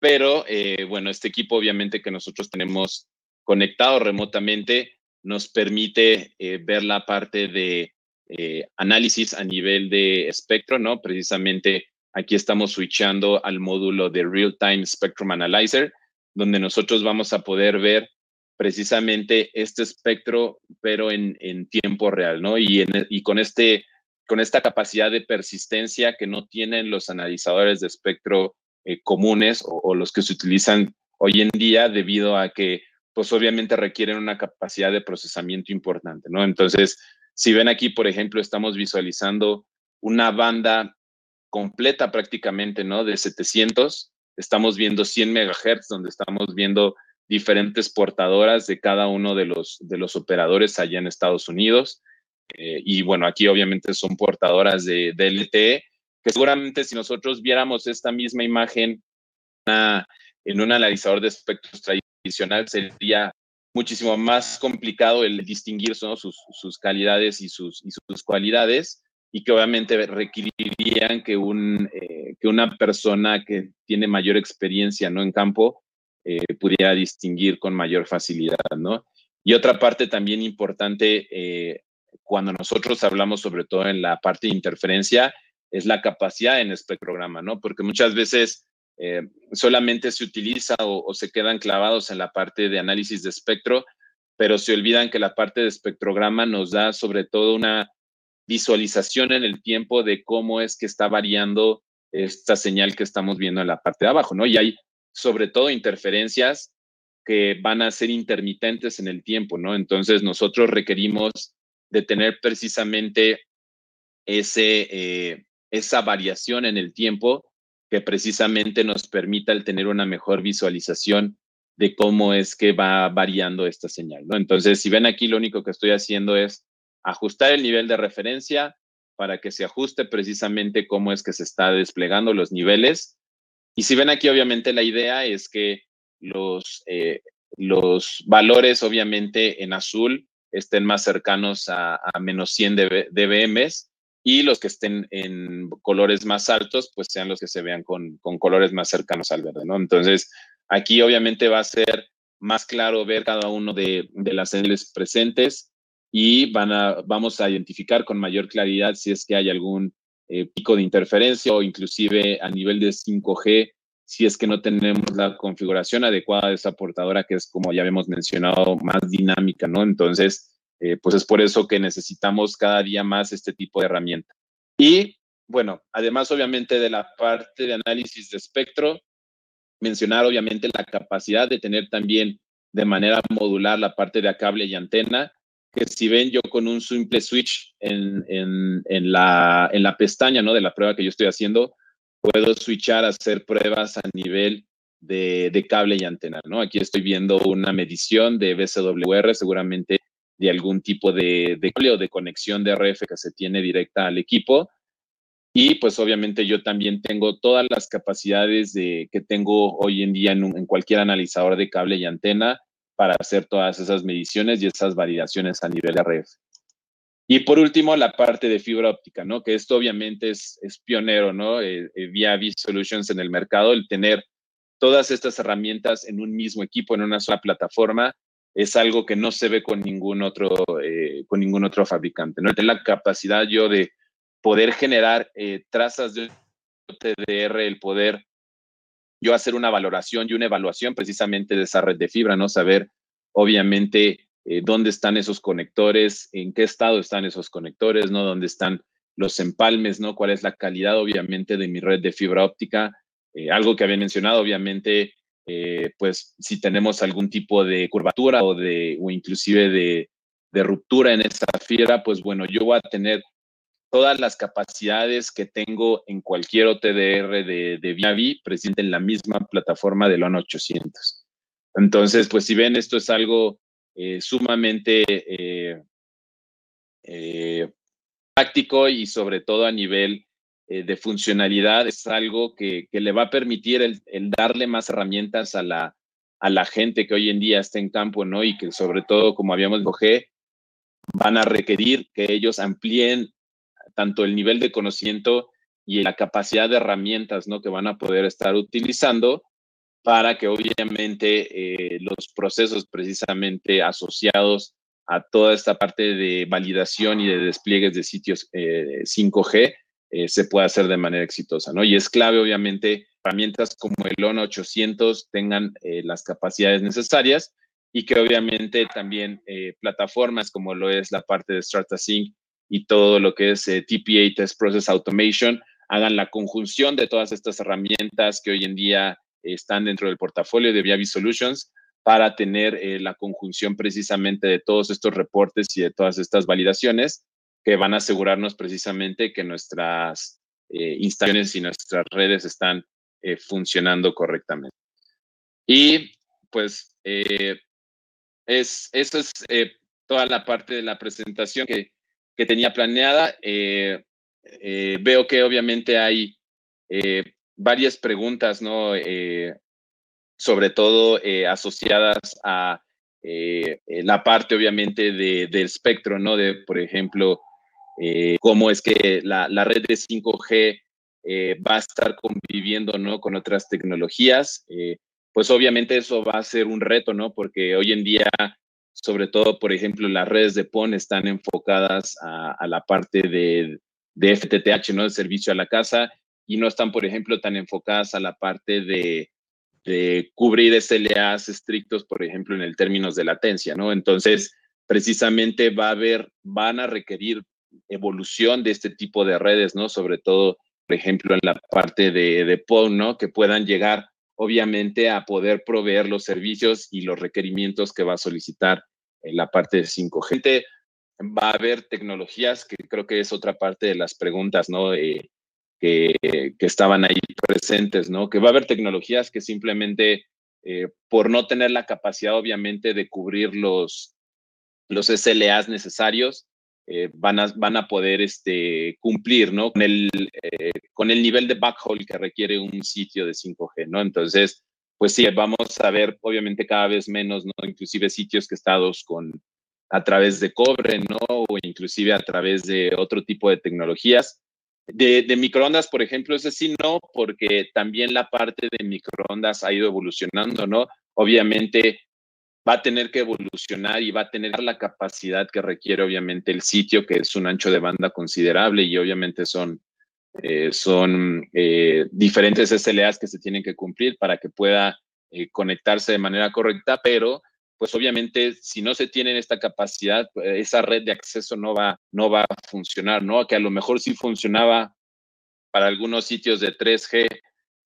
pero eh, bueno, este equipo obviamente que nosotros tenemos conectado remotamente nos permite ver la parte de eh, análisis a nivel de espectro, ¿no? Precisamente aquí estamos switchando al módulo de Real Time Spectrum Analyzer, donde nosotros vamos a poder ver precisamente este espectro, pero en, tiempo real, ¿no? Y con, este, con esta capacidad de persistencia que no tienen los analizadores de espectro eh, comunes o, o, los que se utilizan hoy en día debido a que, pues obviamente requieren una capacidad de procesamiento importante, ¿no? Entonces, si ven aquí, por ejemplo, estamos visualizando una banda completa prácticamente, ¿no? De 700, estamos viendo 100 megahertz, donde estamos viendo diferentes portadoras de cada uno de los, de los operadores allá en Estados Unidos. Eh, y bueno, aquí obviamente son portadoras de, de, LTE, que seguramente si nosotros viéramos esta misma imagen en un analizador de espectros tradicional, sería muchísimo más complicado el distinguir sus, calidades y sus, sus cualidades y que obviamente requerirían que, un, eh, que una persona que tiene mayor experiencia ¿no? en campo eh, pudiera distinguir con mayor facilidad. ¿no? Y otra parte también importante eh, cuando nosotros hablamos sobre todo en la parte de interferencia es la capacidad en espectrograma, ¿no? Porque muchas veces eh, solamente se utiliza o, se quedan clavados en la parte de análisis de espectro, pero se olvidan que la parte de espectrograma nos da sobre todo una, visualización en el tiempo de cómo es que está variando esta señal que estamos viendo en la parte de abajo, ¿no? Y hay sobre todo interferencias que van a ser intermitentes en el tiempo, ¿no? Entonces nosotros requerimos de tener precisamente ese, eh, esa variación en el tiempo que precisamente nos permita el tener una mejor visualización de cómo es que va variando esta señal, ¿no? Entonces, si ven aquí, lo único que estoy haciendo es ajustar el nivel de referencia para que se ajuste precisamente cómo es que se está desplegando los niveles. Y si ven aquí, obviamente la idea es que los, eh, los valores, obviamente en azul, estén más cercanos a, menos 100 dBm y los que estén en colores más altos, pues sean los que se vean con, colores más cercanos al verde, ¿no? Entonces, aquí obviamente va a ser más claro ver cada uno de, de las señales presentes y van a, vamos a identificar con mayor claridad si es que hay algún eh, pico de interferencia o inclusive a nivel de 5G, si es que no tenemos la configuración adecuada de esa portadora que es, como ya habíamos mencionado, más dinámica, ¿no? Entonces, eh, pues es por eso que necesitamos cada día más este tipo de herramienta. Y bueno, además obviamente de la parte de análisis de espectro, mencionar obviamente la capacidad de tener también de manera modular la parte de cable y antena, que si ven yo con un simple switch en, en, la, en la pestaña ¿no? de la prueba que yo estoy haciendo, puedo switchar a hacer pruebas a nivel de, de, cable y antena, ¿no? Aquí estoy viendo una medición de BCWR, seguramente de algún tipo de, de o de conexión de RF que se tiene directa al equipo. Y pues obviamente yo también tengo todas las capacidades de, que tengo hoy en día en, en, cualquier analizador de cable y antena para hacer todas esas mediciones y esas validaciones a nivel de RF. Y por último, la parte de fibra óptica, ¿no? Que esto obviamente es, es pionero, ¿no? Eh, eh, vía V Solutions en el mercado, el tener todas estas herramientas en un mismo equipo, en una sola plataforma, es algo que no se ve con ningún otro, eh, con ningún otro fabricante. ¿no? Tener la capacidad yo de poder generar eh, trazas de TDR, el poder yo hacer una valoración y una evaluación precisamente de esa red de fibra, ¿no? Saber, obviamente, eh, dónde están esos conectores, en qué estado están esos conectores, ¿no? Dónde están los empalmes, ¿no? Cuál es la calidad, obviamente, de mi red de fibra óptica. algo que había mencionado, obviamente, eh, pues si tenemos algún tipo de curvatura o, de, o inclusive de, de ruptura en esta fibra, pues bueno, yo voy a tener todas las capacidades que tengo en cualquier OTDR de, de Viavi presente en la misma plataforma de LON 800. Entonces, pues si ven, esto es algo eh, sumamente eh, práctico y sobre todo a nivel eh, de funcionalidad es algo que, le va a permitir el, darle más herramientas a la, a la gente que hoy en día está en campo, ¿no? Y que sobre todo, como habíamos dicho, van a requerir que ellos amplíen tanto el nivel de conocimiento y la capacidad de herramientas, ¿no? Que van a poder estar utilizando para que obviamente eh, los procesos precisamente asociados a toda esta parte de validación y de despliegues de sitios 5G eh, eh, se puede hacer de manera exitosa, ¿no? Y es clave, obviamente, herramientas como el ONA 800 tengan eh, las capacidades necesarias y que obviamente también eh, plataformas como lo es la parte de StrataSync y todo lo que es TPA, Test Process Automation, hagan la conjunción de todas estas herramientas que hoy en día están dentro del portafolio de Viavi Solutions para tener la conjunción precisamente de todos estos reportes y de todas estas validaciones que van a asegurarnos precisamente que nuestras eh, instalaciones y nuestras redes están eh, funcionando correctamente. Y pues eh, es, eso es toda la parte de la presentación que, que tenía planeada. veo que obviamente hay varias preguntas, ¿no? sobre todo asociadas a la parte, obviamente, de, del espectro, ¿no? De, por ejemplo, eh, cómo es que la, red de 5G eh, va a estar conviviendo ¿no? con otras tecnologías. Eh, pues obviamente eso va a ser un reto, ¿no? Porque hoy en día, sobre todo, por ejemplo, las redes de PON están enfocadas a, la parte de, de, FTTH, ¿no? De servicio a la casa, y no están, por ejemplo, tan enfocadas a la parte de, de cubrir SLAs estrictos, por ejemplo, en el términos de latencia, ¿no? Entonces, precisamente va a haber, van a requerir evolución de este tipo de redes, ¿no? Sobre todo, por ejemplo, en la parte de, de PON, ¿no? Que puedan llegar, obviamente, a poder proveer los servicios y los requerimientos que va a solicitar en la parte de 5G. Va a haber tecnologías que creo que es otra parte de las preguntas, ¿no? Eh, que, estaban ahí presentes, ¿no? Que va a haber tecnologías que simplemente, eh, por no tener la capacidad, obviamente, de cubrir los, los SLAs necesarios, eh, van, a, van a poder este, cumplir, ¿no? Con el, eh, con el nivel de backhaul que requiere un sitio de 5G, ¿no? Entonces, pues sí, vamos a ver, obviamente, cada vez menos, ¿no? Inclusive sitios que estados con, a través de cobre, ¿no? O inclusive a través de otro tipo de tecnologías. De, microondas, por ejemplo, ese sí no, porque también la parte de microondas ha ido evolucionando, ¿no? Obviamente va a tener que evolucionar y va a tener la capacidad que requiere obviamente el sitio, que es un ancho de banda considerable y obviamente son, eh, son eh, diferentes SLAs que se tienen que cumplir para que pueda eh, conectarse de manera correcta, pero pues obviamente si no se tiene esta capacidad, esa red de acceso no va, no va a funcionar, ¿no? Que a lo mejor sí funcionaba para algunos sitios de 3G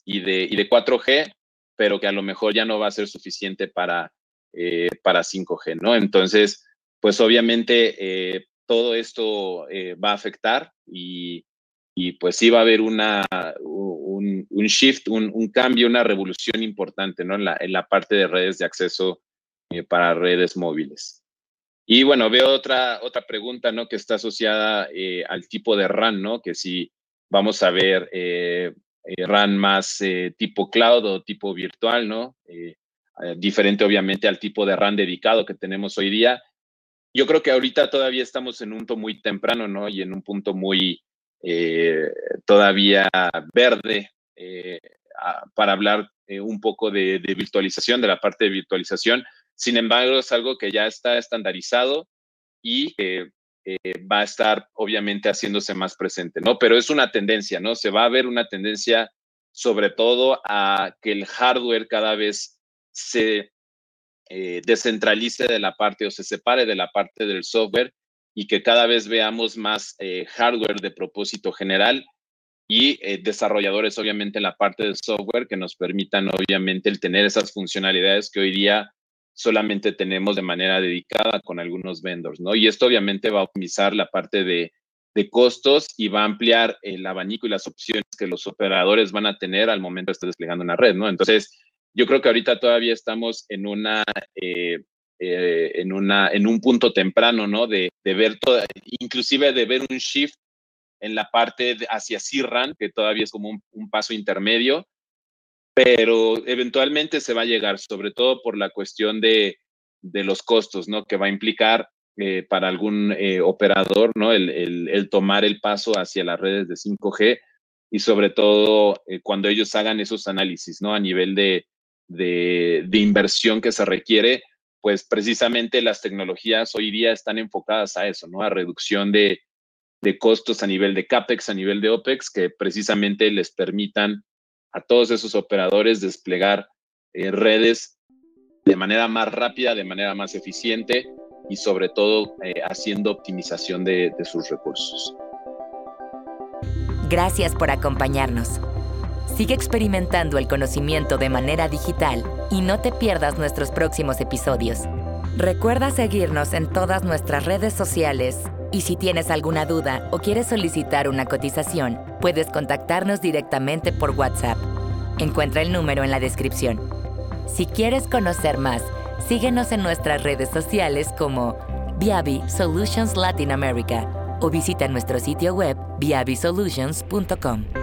y de, y de 4G, pero que a lo mejor ya no va a ser suficiente para eh, para 5G, ¿no? Entonces, pues obviamente eh, todo esto eh, va a afectar y, y, pues sí va a haber una, un, un shift, un, un, cambio, una revolución importante, ¿no? En la, en la parte de redes de acceso para redes móviles. Y bueno, veo otra, otra pregunta, ¿no? Que está asociada al tipo de RAN, ¿no? Que si vamos a ver RAN más tipo cloud o tipo virtual, ¿no? Eh, diferente obviamente al tipo de RAN dedicado que tenemos hoy día. Yo creo que ahorita todavía estamos en un punto muy temprano, ¿no? Y en un punto muy eh, todavía verde eh, para hablar un poco de, de, virtualización, de la parte de virtualización. Sin embargo, es algo que ya está estandarizado y va a estar obviamente haciéndose más presente, ¿no? Pero es una tendencia, ¿no? Se va a ver una tendencia sobre todo a que el hardware cada vez se eh, descentralice de la parte o se separe de la parte del software y que cada vez veamos más eh, hardware de propósito general y eh, desarrolladores, obviamente, en la parte del software que nos permitan, obviamente, el tener esas funcionalidades que hoy día solamente tenemos de manera dedicada con algunos vendors, ¿no? Y esto obviamente va a optimizar la parte de, de costos y va a ampliar el abanico y las opciones que los operadores van a tener al momento de estar desplegando una red, ¿no? Entonces, yo creo que ahorita todavía estamos en una, eh, eh, en una, en un punto temprano, ¿no? De, de ver toda, inclusive de ver un shift en la parte de, hacia CRAN, que todavía es como un, un, paso intermedio, pero eventualmente se va a llegar, sobre todo por la cuestión de, de los costos, ¿no? Que va a implicar eh, para algún eh, operador, ¿no? El, tomar el paso hacia las redes de 5G y sobre todo eh, cuando ellos hagan esos análisis, ¿no? A nivel de, de, de, inversión que se requiere, pues precisamente las tecnologías hoy día están enfocadas a eso, ¿no? A reducción de, de costos a nivel de CAPEX, a nivel de OPEX, que precisamente les permitan a todos esos operadores desplegar eh, redes de manera más rápida, de manera más eficiente y sobre todo eh, haciendo optimización de, de sus recursos. Gracias por acompañarnos. Sigue experimentando el conocimiento de manera digital y no te pierdas nuestros próximos episodios. Recuerda seguirnos en todas nuestras redes sociales y si tienes alguna duda o quieres solicitar una cotización, puedes contactarnos directamente por WhatsApp. Encuentra el número en la descripción. Si quieres conocer más, síguenos en nuestras redes sociales como Viavi Solutions Latin America o visita nuestro sitio web viavisolutions.com.